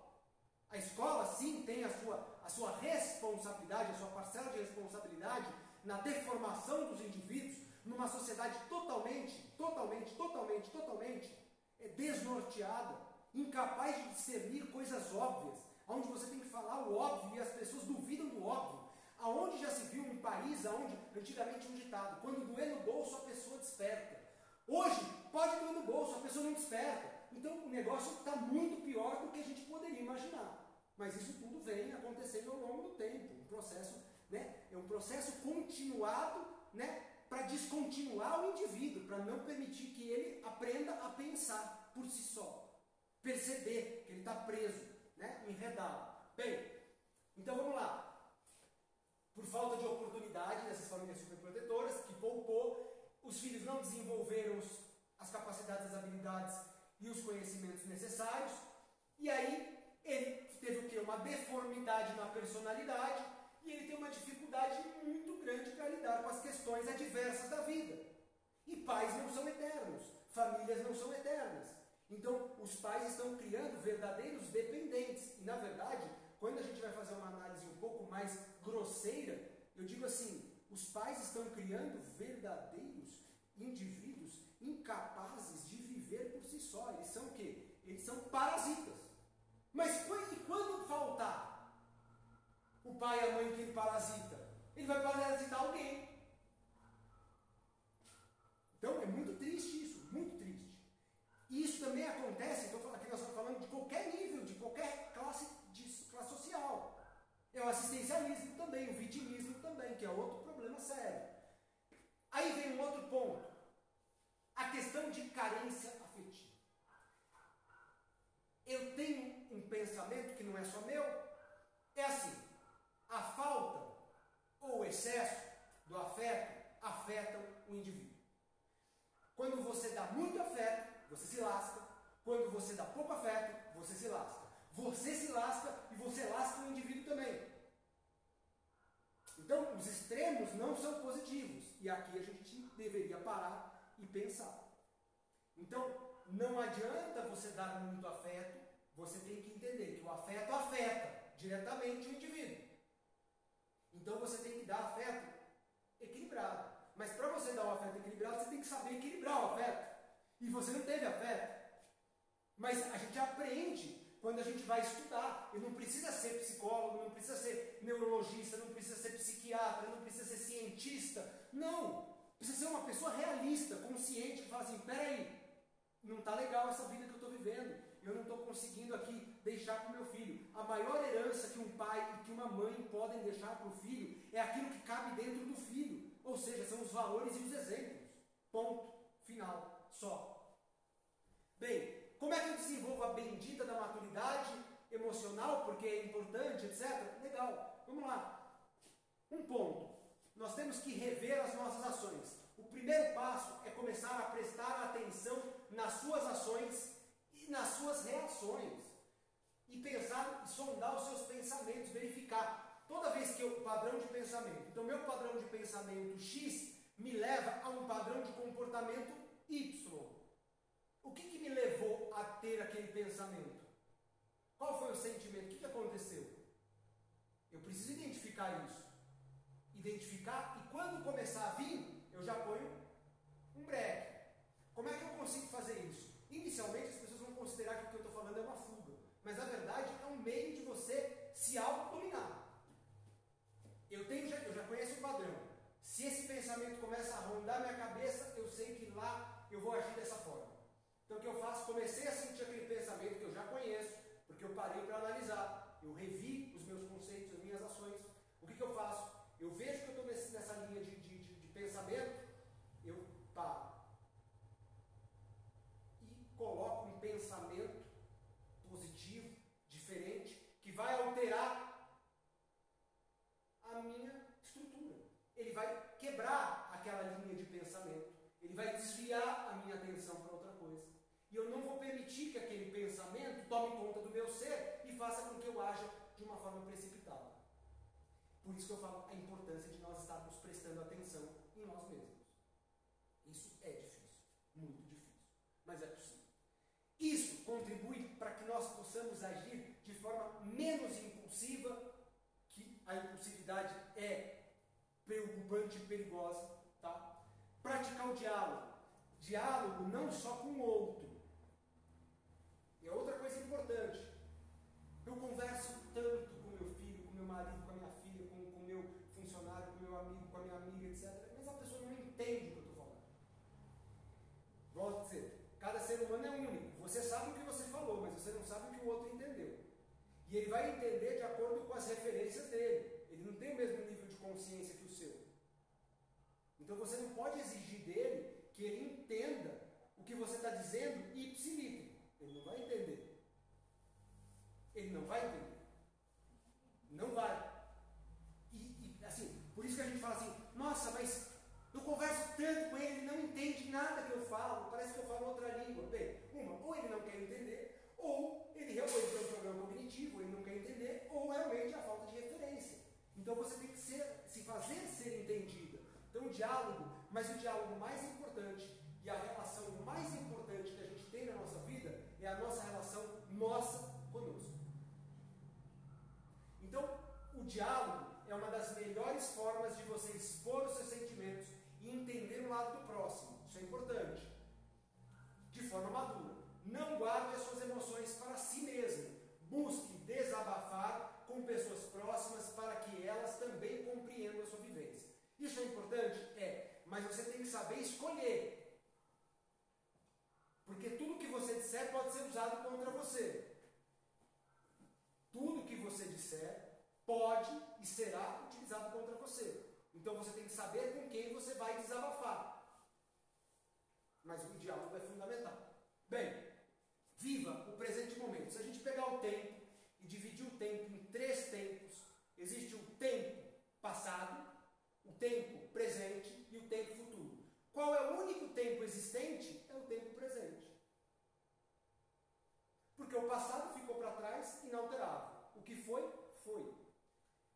A: A escola, sim, tem a sua, a sua responsabilidade, a sua parcela de responsabilidade na deformação dos indivíduos numa sociedade totalmente, totalmente, totalmente, totalmente é desnorteada, incapaz de discernir coisas óbvias, onde você tem que falar o óbvio e as pessoas duvidam do óbvio. Aonde já se viu um país onde, antigamente um ditado, quando doer no bolso a pessoa desperta. Hoje, pode doer no bolso, a pessoa não desperta. Então o negócio está muito pior do que a gente poderia imaginar. Mas isso tudo vem acontecendo ao longo do tempo. Um processo, né? É um processo continuado, né? Para descontinuar o indivíduo, para não permitir que ele aprenda a pensar por si só. Perceber que ele está preso né, enredado. Bem, então vamos lá. Por falta de oportunidade dessas famílias superprotetoras, que poupou, os filhos não desenvolveram as capacidades, as habilidades e os conhecimentos necessários, e aí ele teve o que? Uma deformidade na personalidade e ele tem uma dificuldade muito grande para lidar com as questões adversas da vida. E pais não são eternos, famílias não são eternas. Então, os pais estão criando verdadeiros dependentes. E, na verdade, quando a gente vai fazer uma análise um pouco mais grosseira, eu digo assim: os pais estão criando verdadeiros indivíduos incapazes de viver por si só. Eles são o quê? Eles são parasitas. Mas e quando faltar o pai e a mãe que ele parasita? Ele vai parasitar alguém. Então é muito triste isso, muito triste. E isso também acontece, então, aqui nós estamos falando de qualquer nível, de qualquer classe, de, classe social. É o assistencialismo também, o vitimismo também, que é outro problema sério. Aí vem um outro ponto. A questão de carência afetiva. Eu tenho um pensamento que não é só meu. É assim: a falta ou o excesso do afeto afetam o indivíduo. Quando você dá muito afeto, você se lasca. Quando você dá pouco afeto, você se lasca. Você se lasca e você lasca o indivíduo também. Então, os extremos não são positivos. E aqui a gente deveria parar e pensar. Então, não adianta você dar muito afeto, você tem que entender que o afeto afeta diretamente o indivíduo. Então você tem que dar afeto equilibrado. Mas para você dar um afeto equilibrado, você tem que saber equilibrar o afeto. E você não teve afeto. Mas a gente aprende quando a gente vai estudar. E não precisa ser psicólogo, não precisa ser neurologista, não precisa ser psiquiatra, não precisa ser cientista. Não! Precisa ser uma pessoa realista, consciente, que fala assim: peraí, não está legal essa vida que eu estou vivendo. Eu não estou conseguindo aqui deixar para o meu filho. A maior herança que um pai e que uma mãe podem deixar para o filho é aquilo que cabe dentro do filho. Ou seja, são os valores e os exemplos. Ponto. Final. Só. Bem, como é que eu desenvolvo a bendita da maturidade emocional, porque é importante, etc? Legal. Vamos lá. Um ponto. Nós temos que rever as nossas ações. O primeiro passo é começar a prestar atenção nas suas ações e nas suas reações. E pensar e sondar os seus pensamentos, verificar. Toda vez que eu padrão de pensamento, então meu padrão de pensamento X me leva a um padrão de comportamento Y. O que, que me levou a ter aquele pensamento? Qual foi o sentimento? O que, que aconteceu? Eu preciso identificar isso. Identificar e quando começar a vir, eu já ponho um break. Como é que eu consigo fazer isso? Inicialmente as pessoas vão considerar que o que eu estou falando é uma fuga, mas na verdade é um meio de você se autodominar. Eu, tenho, eu já conheço o padrão. Se esse pensamento começa a rondar minha cabeça, eu sei que lá eu vou agir dessa forma. Então o que eu faço? Comecei a sentir aquele pensamento que eu já conheço, porque eu parei para analisar. Eu revi os meus conceitos, as minhas ações. O que, que eu faço? Eu vejo que eu estou nessa linha de, de, de, de pensamento, eu paro. E coloco um pensamento positivo, diferente, que vai alterar a minha estrutura. Ele vai quebrar aquela linha de pensamento. Ele vai desviar a minha atenção para outra coisa. E eu não vou permitir que aquele tome conta do meu ser e faça com que eu haja de uma forma precipitada. Por isso que eu falo a importância de nós estarmos prestando atenção em nós mesmos. Isso é difícil, muito difícil, mas é possível. Isso contribui para que nós possamos agir de forma menos impulsiva, que a impulsividade é preocupante e perigosa, tá? Praticar o diálogo. Diálogo não só com o outro. É outra coisa importante. Eu converso tanto com meu filho, com meu marido, com a minha filha, com o meu funcionário, com meu amigo, com a minha amiga, etc. Mas a pessoa não entende o que eu estou falando. Volto a dizer, cada ser humano é único. Você sabe o que você falou, mas você não sabe o que o outro entendeu. E ele vai entender de acordo com as referências dele. Ele não tem o mesmo nível de consciência que o seu. Então você não pode exigir dele que ele entenda o que você está dizendo e ipsilite. Vai entender. Ele não vai entender. Não vai. E, e, assim, por isso que a gente fala assim, nossa, mas eu converso tanto com ele, ele não entende nada que eu falo, parece que eu falo outra língua. Bem, uma, ou ele não quer entender, ou ele realmente tem um problema cognitivo, ele não quer entender, ou realmente a falta de referência. Então você tem que ser, se fazer ser entendida. Então diálogo, mas o diálogo mais importante e a relação mais importante que a gente tem na nossa é a nossa relação nossa conosco. Então, o diálogo é uma das melhores formas de você expor os seus sentimentos e entender o lado do próximo. Isso é importante. De forma madura. Não guarde as suas emoções para si mesmo. Busque desabafar com pessoas próximas para que elas também compreendam a sua vivência. Isso é importante? É. Mas você tem que saber escolher. Porque tudo que você disser pode ser usado contra você. Tudo que você disser pode e será utilizado contra você. Então você tem que saber com quem você vai desabafar. Mas o diálogo é fundamental. Bem, viva o presente momento. Se a gente pegar o tempo e dividir o tempo em três tempos, existe o tempo passado, o tempo presente e o tempo futuro. Qual é o único tempo existente? É o tempo presente. Porque o passado ficou para trás inalterável. O que foi, foi.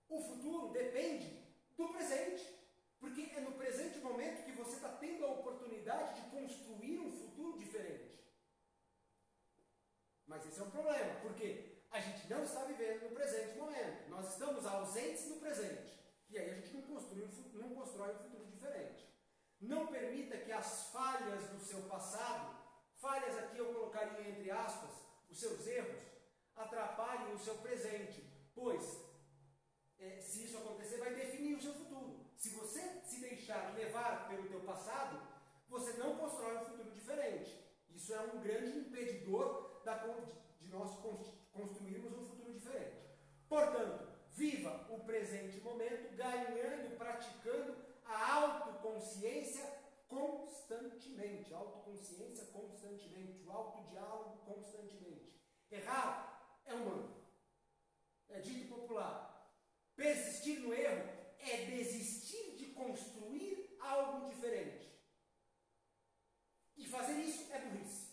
A: O futuro depende do presente. Porque é no presente momento que você está tendo a oportunidade de construir um futuro diferente. Mas esse é um problema, porque a gente não está vivendo no presente momento. Nós estamos ausentes no presente. E aí a gente não, construi, não constrói um futuro diferente. Não permita que as falhas do seu passado, falhas aqui eu colocaria entre aspas, os seus erros, atrapalhem o seu presente. Pois, é, se isso acontecer, vai definir o seu futuro. Se você se deixar levar pelo teu passado, você não constrói um futuro diferente. Isso é um grande impedidor da, de nós construirmos um futuro diferente. Portanto, viva o presente momento, ganhando, praticando a autoconsciência constantemente. Autoconsciência constantemente. O autodiálogo constantemente. Errar é humano. É dito popular. Persistir no erro é desistir de construir algo diferente. E fazer isso é burrice.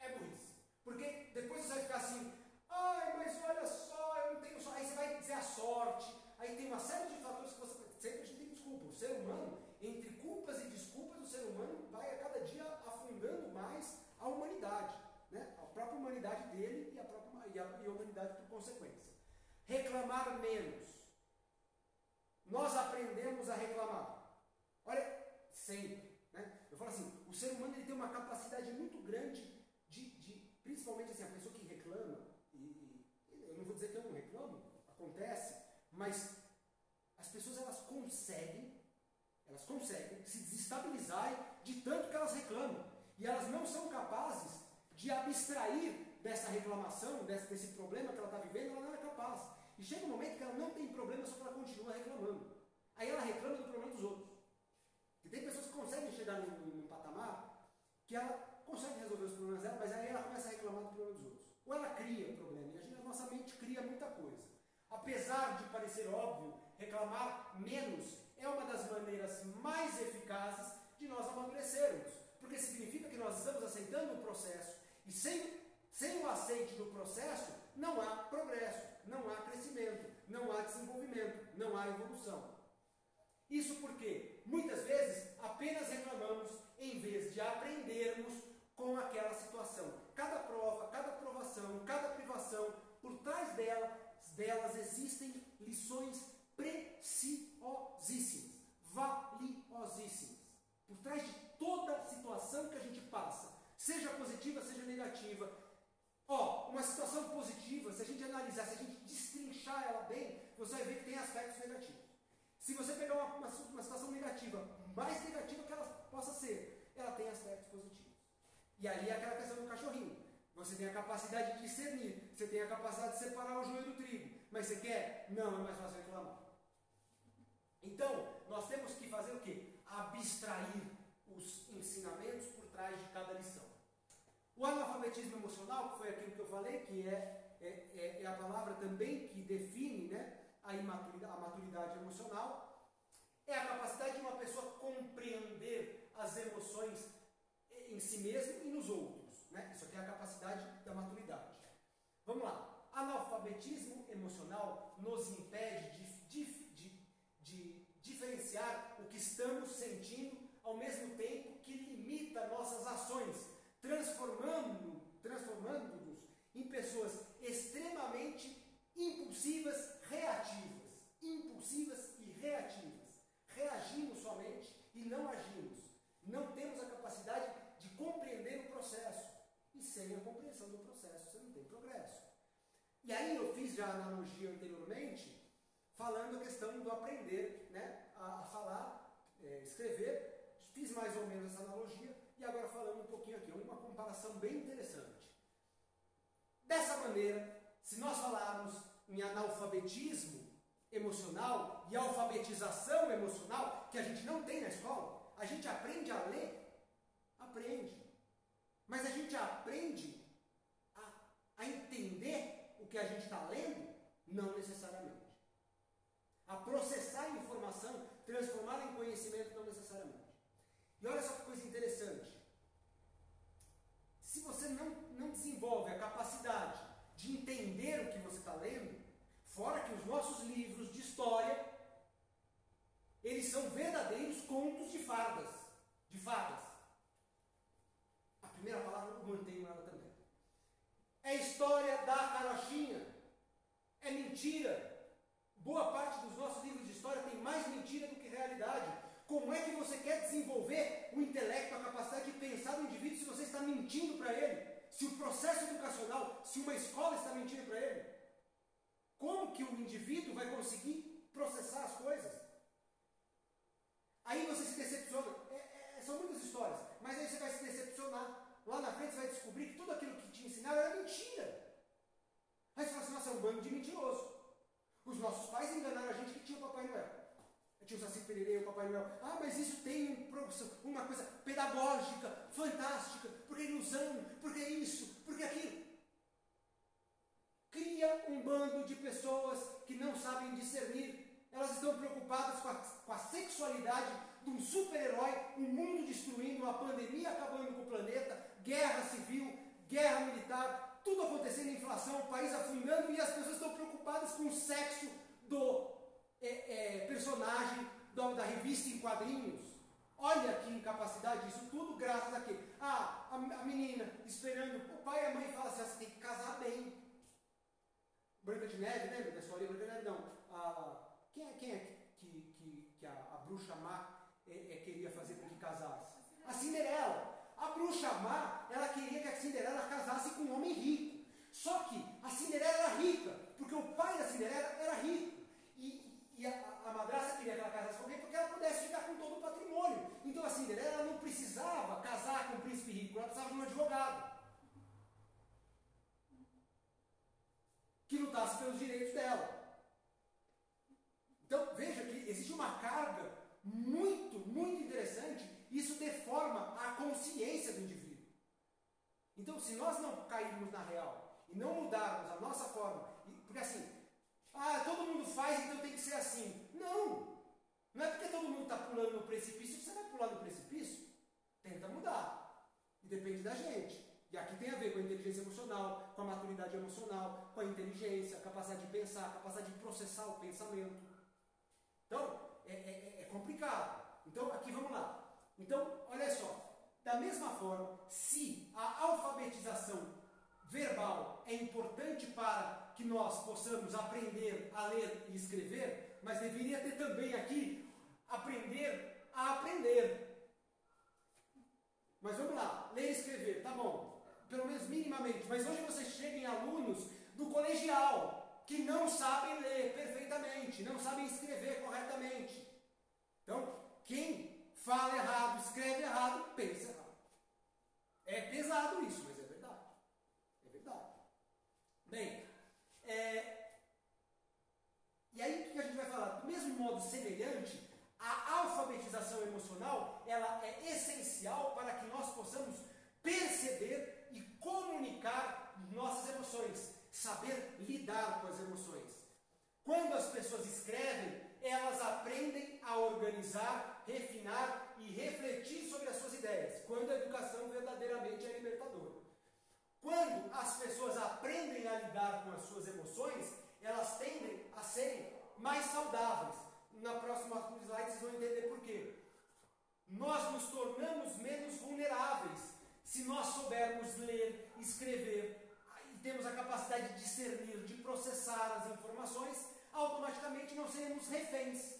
A: É burrice. Porque depois você vai ficar assim, ai, mas olha só, eu não tenho sorte. Aí você vai dizer a sorte. Aí tem uma série de fatores que você. Sempre a gente tem desculpa. O ser humano, entre culpas e desculpas, o ser humano vai a cada dia afundando mais a humanidade. Própria humanidade dele e a, própria, e a, e a humanidade por consequência. Reclamar menos. Nós aprendemos a reclamar. Olha, sempre. Né? Eu falo assim, o ser humano ele tem uma capacidade muito grande de, de principalmente assim, a pessoa que reclama, e, e, eu não vou dizer que eu não reclamo, acontece, mas as pessoas elas conseguem, elas conseguem se desestabilizarem de tanto que elas reclamam. E elas não são capazes de abstrair dessa reclamação, desse, desse problema que ela está vivendo, ela não é capaz. E chega um momento que ela não tem problema, só que ela continua reclamando. Aí ela reclama do problema dos outros. E tem pessoas que conseguem chegar num, num patamar que ela consegue resolver os problemas dela, mas aí ela começa a reclamar do problema dos outros. Ou ela cria problema, e a, gente, a nossa mente cria muita coisa. Apesar de parecer óbvio, reclamar menos é uma das maneiras mais eficazes de nós amadurecermos. Porque significa que nós estamos aceitando o processo. E sem, sem o aceite do processo, não há progresso, não há crescimento, não há desenvolvimento, não há evolução. Isso porque muitas vezes apenas reclamamos em vez de aprendermos com aquela situação. Cada prova, cada provação, cada privação, por trás dela, delas existem lições preciosíssimas, valiosíssimas. Por trás de toda situação que a gente passa, seja positiva, seja negativa. Ó, uma situação positiva, se a gente analisar, se a gente destrinchar ela bem, você vai ver que tem aspectos negativos. Se você pegar uma, uma, uma situação negativa, mais negativa que ela possa ser, ela tem aspectos positivos. E ali é aquela questão do cachorrinho. Você tem a capacidade de discernir, você tem a capacidade de separar o joio do trigo, mas você quer? Não, é mais fácil reclamar. Então, nós temos que fazer o quê? Abstrair os ensinamentos por trás de cada lição. O analfabetismo emocional, que foi aquilo que eu falei, que é, é, é, é a palavra também que define né, a, imaturidade, a maturidade emocional, é a capacidade de uma pessoa compreender as emoções em si mesmo e nos outros. Né? Isso aqui é a capacidade da maturidade. Vamos lá. Analfabetismo emocional nos impede de, de, de, de diferenciar o que estamos sentindo ao mesmo tempo que limita nossas ações, transformando-nos transformando em pessoas extremamente impulsivas, reativas. Impulsivas e reativas. Reagimos somente e não agimos. Não temos a capacidade de compreender o processo. E sem a compreensão do processo você não tem progresso. E aí eu fiz já a analogia anteriormente, falando a questão do aprender né, a, falar, é, escrever. Fiz mais ou menos essa analogia e agora falando um pouquinho aqui, uma comparação bem interessante. Dessa maneira, se nós falarmos em analfabetismo emocional e alfabetização emocional, que a gente não tem na escola, a gente aprende a ler? Aprende. Mas a gente aprende a, a entender o que a gente está lendo? Não necessariamente. A processar informação, transformá-la em conhecimento, não necessariamente. Olha só que coisa interessante. Se você não, não desenvolve a capacidade de entender o que você está lendo, fora que os nossos livros de história, eles são fardas, de fadas. A primeira palavra eu mantenho ela também. É história da carochinha. É mentira. Boa parte dos nossos livros de história tem mais mentira do que realidade. Como é que você quer desenvolver o intelecto, a capacidade de pensar no indivíduo se você está mentindo para ele? Se o processo educacional, se uma escola está mentindo para ele? Como que o indivíduo vai conseguir processar as coisas? Aí você se decepciona. É, é, são muitas histórias, mas aí você vai se decepcionar. Lá na frente você vai descobrir que tudo aquilo que te ensinaram era mentira. Aí você fala assim, nossa, é um bando de mentiroso. Os nossos pais enganaram a gente que tinha o Papai Noel. Tinha o Saci Pererê o Papai Noel. Ah, mas isso tem uma coisa pedagógica, fantástica, porque ilusão, porque isso, porque aquilo. Cria um bando de pessoas que não sabem discernir. Elas estão preocupadas com a, com a sexualidade de um super-herói, um mundo destruindo, uma pandemia acabando com o planeta, guerra civil, guerra militar, tudo acontecendo, inflação, o país afundando e as pessoas estão preocupadas com o sexo do é, é, personagem do, da revista em quadrinhos. Olha que incapacidade, isso tudo graças a quê? Ah, a, a menina esperando, o pai e a mãe falam assim, ah, você tem que casar bem. Branca de Neve, lembra da história Branca de Neve? Não. Ah, quem é, quem é que, que, que a, a bruxa má é, é queria fazer com que casasse? A Cinderela. A bruxa má, ela queria que a Cinderela casasse com um homem rico. Só que a Cinderela era rica, porque o pai da Cinderela era rico. E, a, a, queria que ela casasse com alguém porque ela pudesse ficar com todo o patrimônio. Então a Cinderela não precisava casar com um príncipe rico, ela precisava de um advogado. Que lutasse pelos direitos dela. Então veja que existe uma carga muito, muito interessante isso deforma a consciência do indivíduo. Então, se nós não cairmos na real e não mudarmos a nossa forma, porque assim, ah, todo mundo faz, então tem que ser assim. Não! Não é porque todo mundo está pulando no precipício que você vai pular no precipício. Tenta mudar. E depende da gente. E aqui tem a ver com a inteligência emocional, com a maturidade emocional, com a inteligência, a capacidade de pensar, a capacidade de processar o pensamento. Então, é, é, é complicado. Então, aqui vamos lá. Então, olha só, da mesma forma, se a alfabetização verbal é importante para que nós possamos aprender a ler e escrever, mas deveria ter também aqui aprender a aprender. Mas vamos lá, ler e escrever, tá bom, pelo menos minimamente, mas hoje você chega em alunos do colegial que não sabem ler perfeitamente, não sabem escrever corretamente. Então, quem fala errado, escreve errado, pensa errado. É pesado isso, mas é verdade. É verdade. Bem, é, e aí o que a gente vai falar? Do mesmo modo semelhante, a alfabetização emocional ela é essencial para que nós possamos perceber e comunicar nossas emoções, saber lidar com as emoções. Quando as pessoas escrevem, elas aprendem a organizar, refinar e refletir sobre as suas ideias, quando a educação verdadeiramente é libertadora. Quando as pessoas aprendem a lidar com as suas emoções, elas tendem a serem mais saudáveis. Na próxima slide vocês vão entender por quê. Nós nos tornamos menos vulneráveis se nós soubermos ler, escrever e temos a capacidade de discernir, de processar as informações automaticamente não seremos reféns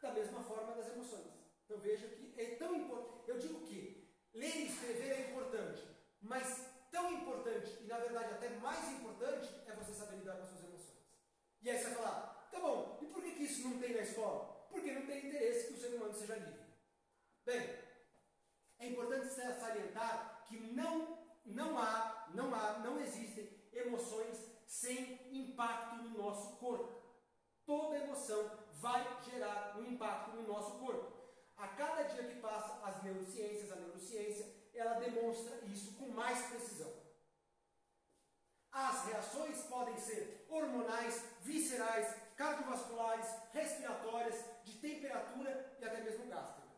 A: da mesma forma das emoções. Então veja que é tão importante. Eu digo que ler e escrever é importante, mas tão importante e na verdade até mais importante é você saber lidar com as suas emoções. E aí você vai falar, tá bom, e por que, que isso não tem na escola? Porque não tem interesse que o ser humano seja livre. Bem, é importante salientar que não, não há, não há, não existem emoções sem impacto no nosso corpo. Toda emoção vai gerar um impacto no nosso corpo. A cada dia que passa, as neurociências, a neurociência, ela demonstra isso com mais precisão. As reações podem ser hormonais, viscerais, cardiovasculares, respiratórias, de temperatura e até mesmo gástricas.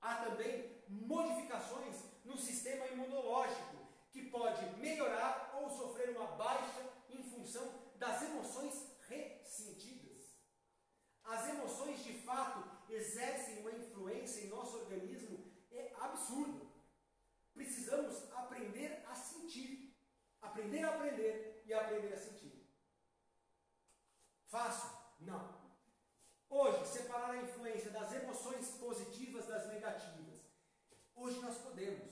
A: Há também modificações no sistema imunológico, que pode melhorar ou sofrer uma baixa em função das emoções ressentidas. As emoções de fato exercem uma influência precisamos aprender a sentir. Aprender a aprender e aprender a sentir. Fácil? Não. Hoje, separar a influência das emoções positivas das negativas. Hoje nós podemos.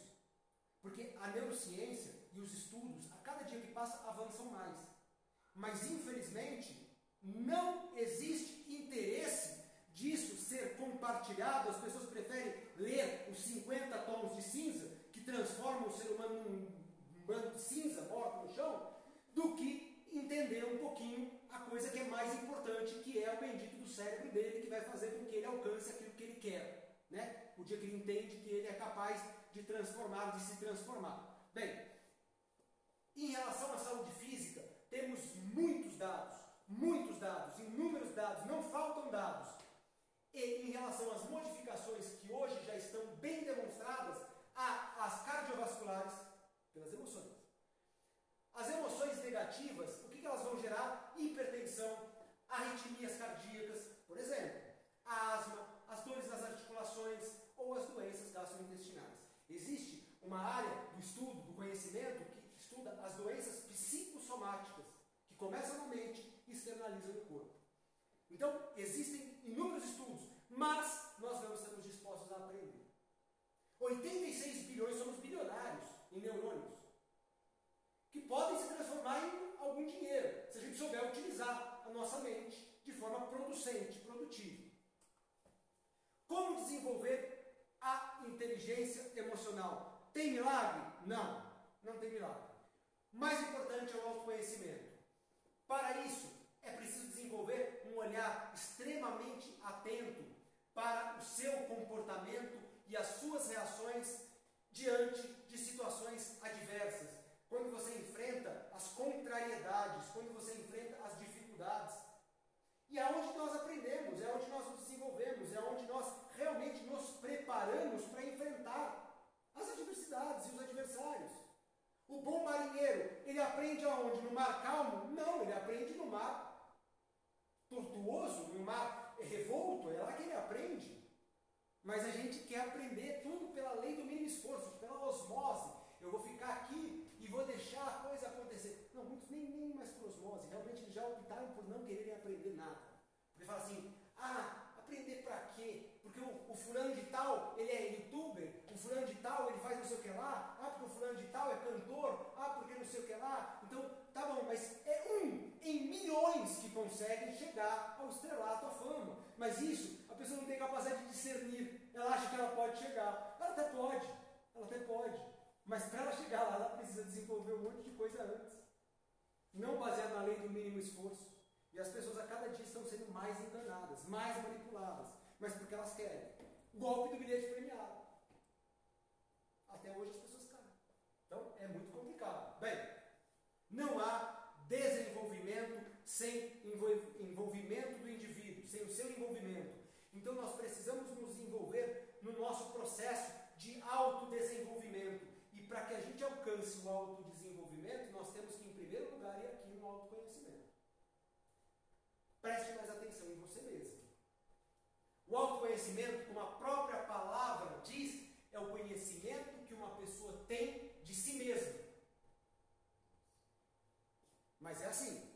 A: Porque a neurociência e os estudos, a cada dia que passa, avançam mais. Mas, infelizmente, não existe interesse disso ser compartilhado. As pessoas preferem ler os 50 tons de de cinza morto no chão, do que entender um pouquinho a coisa que é mais importante, que é o bendito do cérebro dele, que vai fazer com que ele alcance aquilo que ele quer. Né? O dia que ele entende que ele é capaz de transformar, de se transformar. Bem, em relação à saúde física, temos muitos dados, muitos dados, inúmeros dados, não faltam dados. E em relação às modificações que hoje já estão bem demonstradas, há as cardiovasculares pelas emoções. As emoções negativas, o que elas vão gerar? Hipertensão, arritmias cardíacas, por exemplo, a asma, as dores nas articulações ou as doenças gastrointestinais. Existe uma área do estudo, do conhecimento, que estuda as doenças psicossomáticas, que começam na mente e externalizam no corpo. Então, existem inúmeros estudos, mas nós não estamos dispostos a aprender. 86 bilhões somos bilionários em neurônios, que podem se transformar em algum dinheiro, se a gente souber utilizar a nossa mente de forma producente, produtiva. Como desenvolver a inteligência emocional? Tem milagre? Não, não tem milagre. Mais importante é o autoconhecimento. Para isso, é preciso desenvolver um olhar extremamente atento para o seu comportamento e as suas reações diante de situações adversas. Quando você enfrenta as contrariedades, quando você enfrenta as dificuldades. E é onde nós aprendemos, é onde nós nos desenvolvemos, é onde nós realmente nos preparamos para enfrentar as adversidades e os adversários. O bom marinheiro, ele aprende aonde? No mar calmo? Não, ele aprende no mar tortuoso, no mar revolto, é lá. Mas a gente quer aprender tudo pela lei do mínimo esforço, pela osmose. Eu vou ficar aqui e vou deixar a coisa acontecer. Não, muitos nem, nem mais por osmose, realmente já optaram por não quererem aprender nada. Porque fala assim, ah, aprender para quê? Porque o, o, fulano de tal, ele é youtuber, o fulano de tal, ele faz não sei o que lá, ah, porque o fulano de tal é cantor, ah, porque não sei o que lá. Então, tá bom, mas é um em milhões que conseguem chegar ao estrelato, à fama. Mas isso, a pessoa não tem capacidade de discernir. Ela acha que ela pode chegar. Ela até pode, ela até pode. Mas para ela chegar lá, ela precisa desenvolver um monte de coisa antes. Não baseado na lei do mínimo esforço. E as pessoas a cada dia estão sendo mais enganadas, mais manipuladas. Mas porque elas querem. Golpe do bilhete premiado. Até hoje as pessoas caem. Então é muito complicado. Bem, não há desenvolvimento sem envolvimento do indivíduo, sem o seu envolvimento. Então nós precisamos nos envolver no nosso processo de autodesenvolvimento. E para que a gente alcance o autodesenvolvimento, nós temos que, em primeiro lugar, ir aqui no autoconhecimento. Preste mais atenção em você mesmo. O autoconhecimento, como a própria palavra diz, é o conhecimento que uma pessoa tem de si mesma. Mas é assim: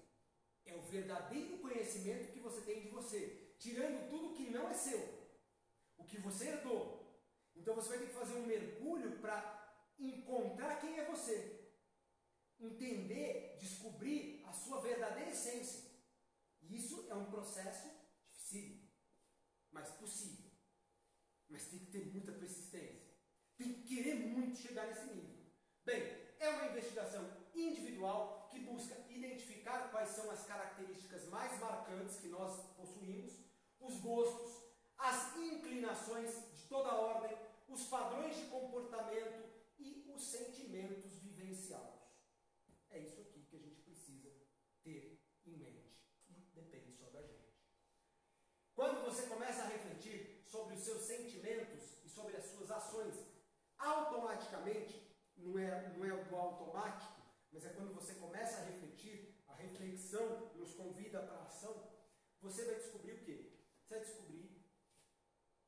A: é o verdadeiro conhecimento que você tem de você, tirando tudo que não é seu, o que você herdou. Então você vai ter que fazer um mergulho para encontrar quem é você, entender, descobrir a sua verdadeira essência. Isso é um processo difícil, mas possível. Mas tem que ter muita persistência. Tem que querer muito chegar nesse nível. Bem, é uma investigação individual que busca identificar quais são as características mais marcantes que nós possuímos, os gostos, as inclinações de toda ordem, os padrões de comportamento e os sentimentos vivenciados. É isso aqui que a gente precisa ter em mente depende só da gente. Quando você começa a refletir sobre os seus sentimentos e sobre as suas ações, automaticamente, não é, não é o automático, mas é quando você começa a refletir, a reflexão nos convida para a ação, você vai descobrir o quê? você vai descobrir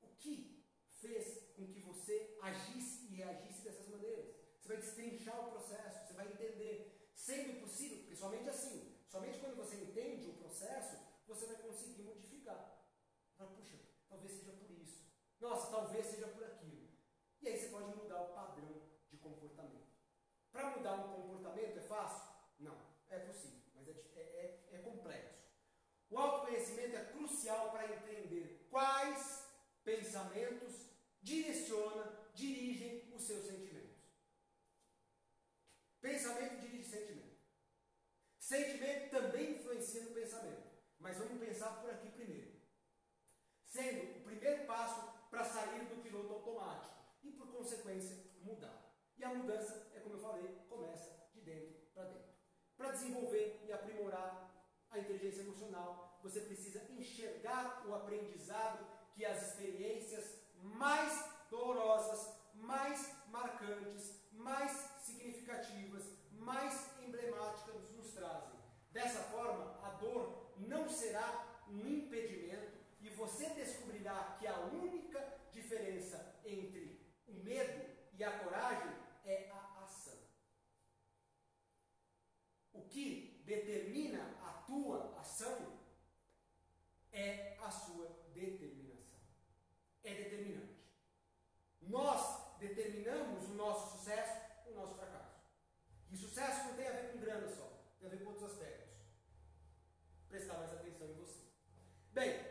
A: o que fez com que você agisse e reagisse dessas maneiras. Você vai destrinchar o processo, você vai entender. Sendo possível, porque somente assim, somente quando você entende o processo, você vai conseguir modificar. Fala, puxa, talvez seja por isso. Nossa, talvez seja por aquilo. E aí você pode mudar o padrão de comportamento. Para mudar um comportamento é fácil? Não, é possível. O autoconhecimento é crucial para entender quais pensamentos direciona, dirigem os seus sentimentos. Pensamento dirige sentimento. Sentimento também influencia no pensamento. Mas vamos pensar por aqui primeiro. Sendo o primeiro passo para sair do piloto automático e, por consequência, mudar. E a mudança, é como eu falei, começa de dentro para dentro. Para desenvolver e aprimorar a inteligência emocional, você precisa enxergar o aprendizado que as experiências mais dolorosas, mais marcantes, mais significativas, mais emblemáticas nos trazem. Dessa forma, a dor não será um impedimento e você descobrirá que a única diferença entre o medo e a coragem é a ação. O que determina a tua ação é a sua determinação. É determinante. Nós determinamos o nosso sucesso ou o nosso fracasso. E sucesso não tem a ver com grana só, tem a ver com outros aspectos. Prestar mais atenção em você. Bem,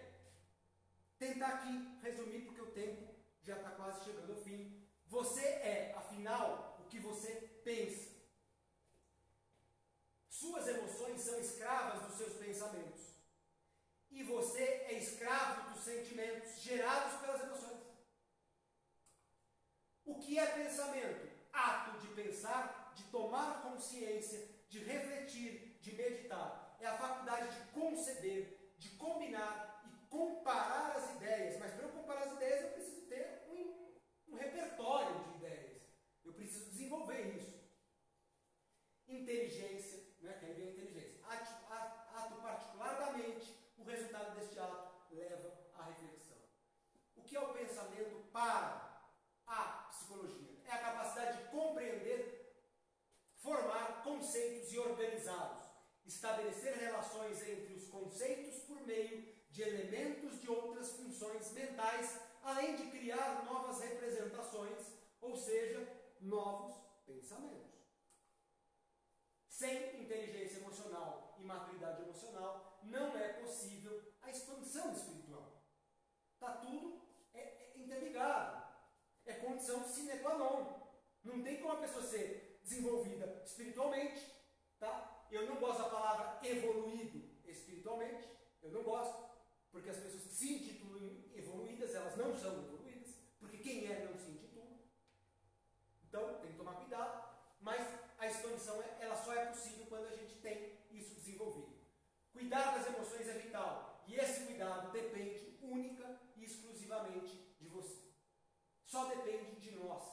A: tentar aqui resumir, porque o tempo já está quase chegando ao fim. Você é, afinal, o que você pensa. Suas emoções são escravas dos seus pensamentos. E você é escravo dos sentimentos gerados pelas emoções. Que é pensamento? Ato de pensar, de tomar consciência, de refletir, de meditar. É a faculdade de conceber, de combinar e comparar as ideias. Mas para eu comparar as ideias, eu preciso ter um, um repertório de ideias. Eu preciso desenvolver isso. Inteligência, né? vem a inteligência. Ato, ato particular da mente, o resultado deste ato leva à reflexão. O que é o pensamento para? É a capacidade de compreender, formar conceitos e organizá-los, estabelecer relações entre os conceitos por meio de elementos de outras funções mentais, além de criar novas representações, ou seja, novos pensamentos. Sem inteligência emocional e maturidade emocional, não é possível a expansão espiritual. Está tudo é, é interligado. É condição sine qua non. Não tem como a pessoa ser desenvolvida espiritualmente. Tá? Eu não gosto da palavra evoluído espiritualmente. Eu não gosto. Porque as pessoas que se intitulam evoluídas, elas não são evoluídas. Porque quem é não se intitula. Então, tem que tomar cuidado. Mas a expansão ela só é possível quando a gente tem isso desenvolvido. Cuidar das emoções é vital. E esse cuidado depende única e exclusivamente de você. Só depende de nós.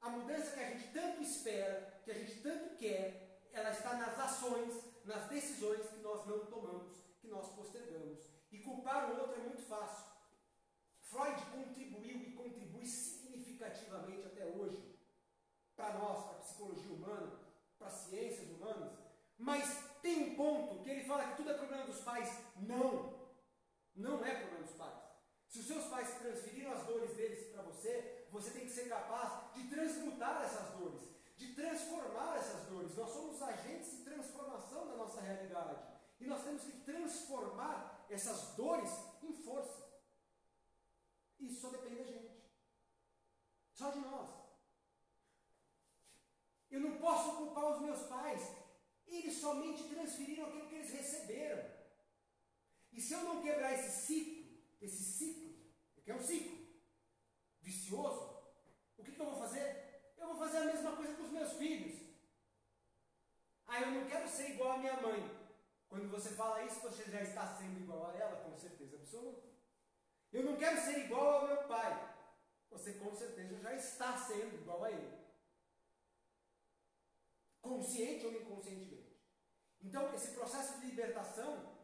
A: A mudança que a gente tanto espera, que a gente tanto quer, ela está nas ações, nas decisões que nós não tomamos, que nós postergamos. E culpar o outro é muito fácil. Freud contribuiu e contribui significativamente até hoje para nós, para a psicologia humana, para as ciências humanas, mas tem um ponto que ele fala que tudo é problema dos pais. Não! Não é problema dos pais. Se os seus pais transferiram as dores deles para você, você tem que ser capaz de transmutar essas dores, de transformar essas dores. Nós somos agentes de transformação da nossa realidade. E nós temos que transformar essas dores em força. Isso só depende da gente. Só de nós. Eu não posso culpar os meus pais. Eles somente transferiram aquilo que eles receberam. E se eu não quebrar esse ciclo, esse ciclo, que é um ciclo vicioso, o que, que eu vou fazer? Eu vou fazer a mesma coisa com os meus filhos. Ah, eu não quero ser igual à minha mãe. Quando você fala isso, você já está sendo igual a ela, com certeza absoluta. Eu não quero ser igual ao meu pai. Você com certeza já está sendo igual a ele. Consciente ou inconscientemente. Então, esse processo de libertação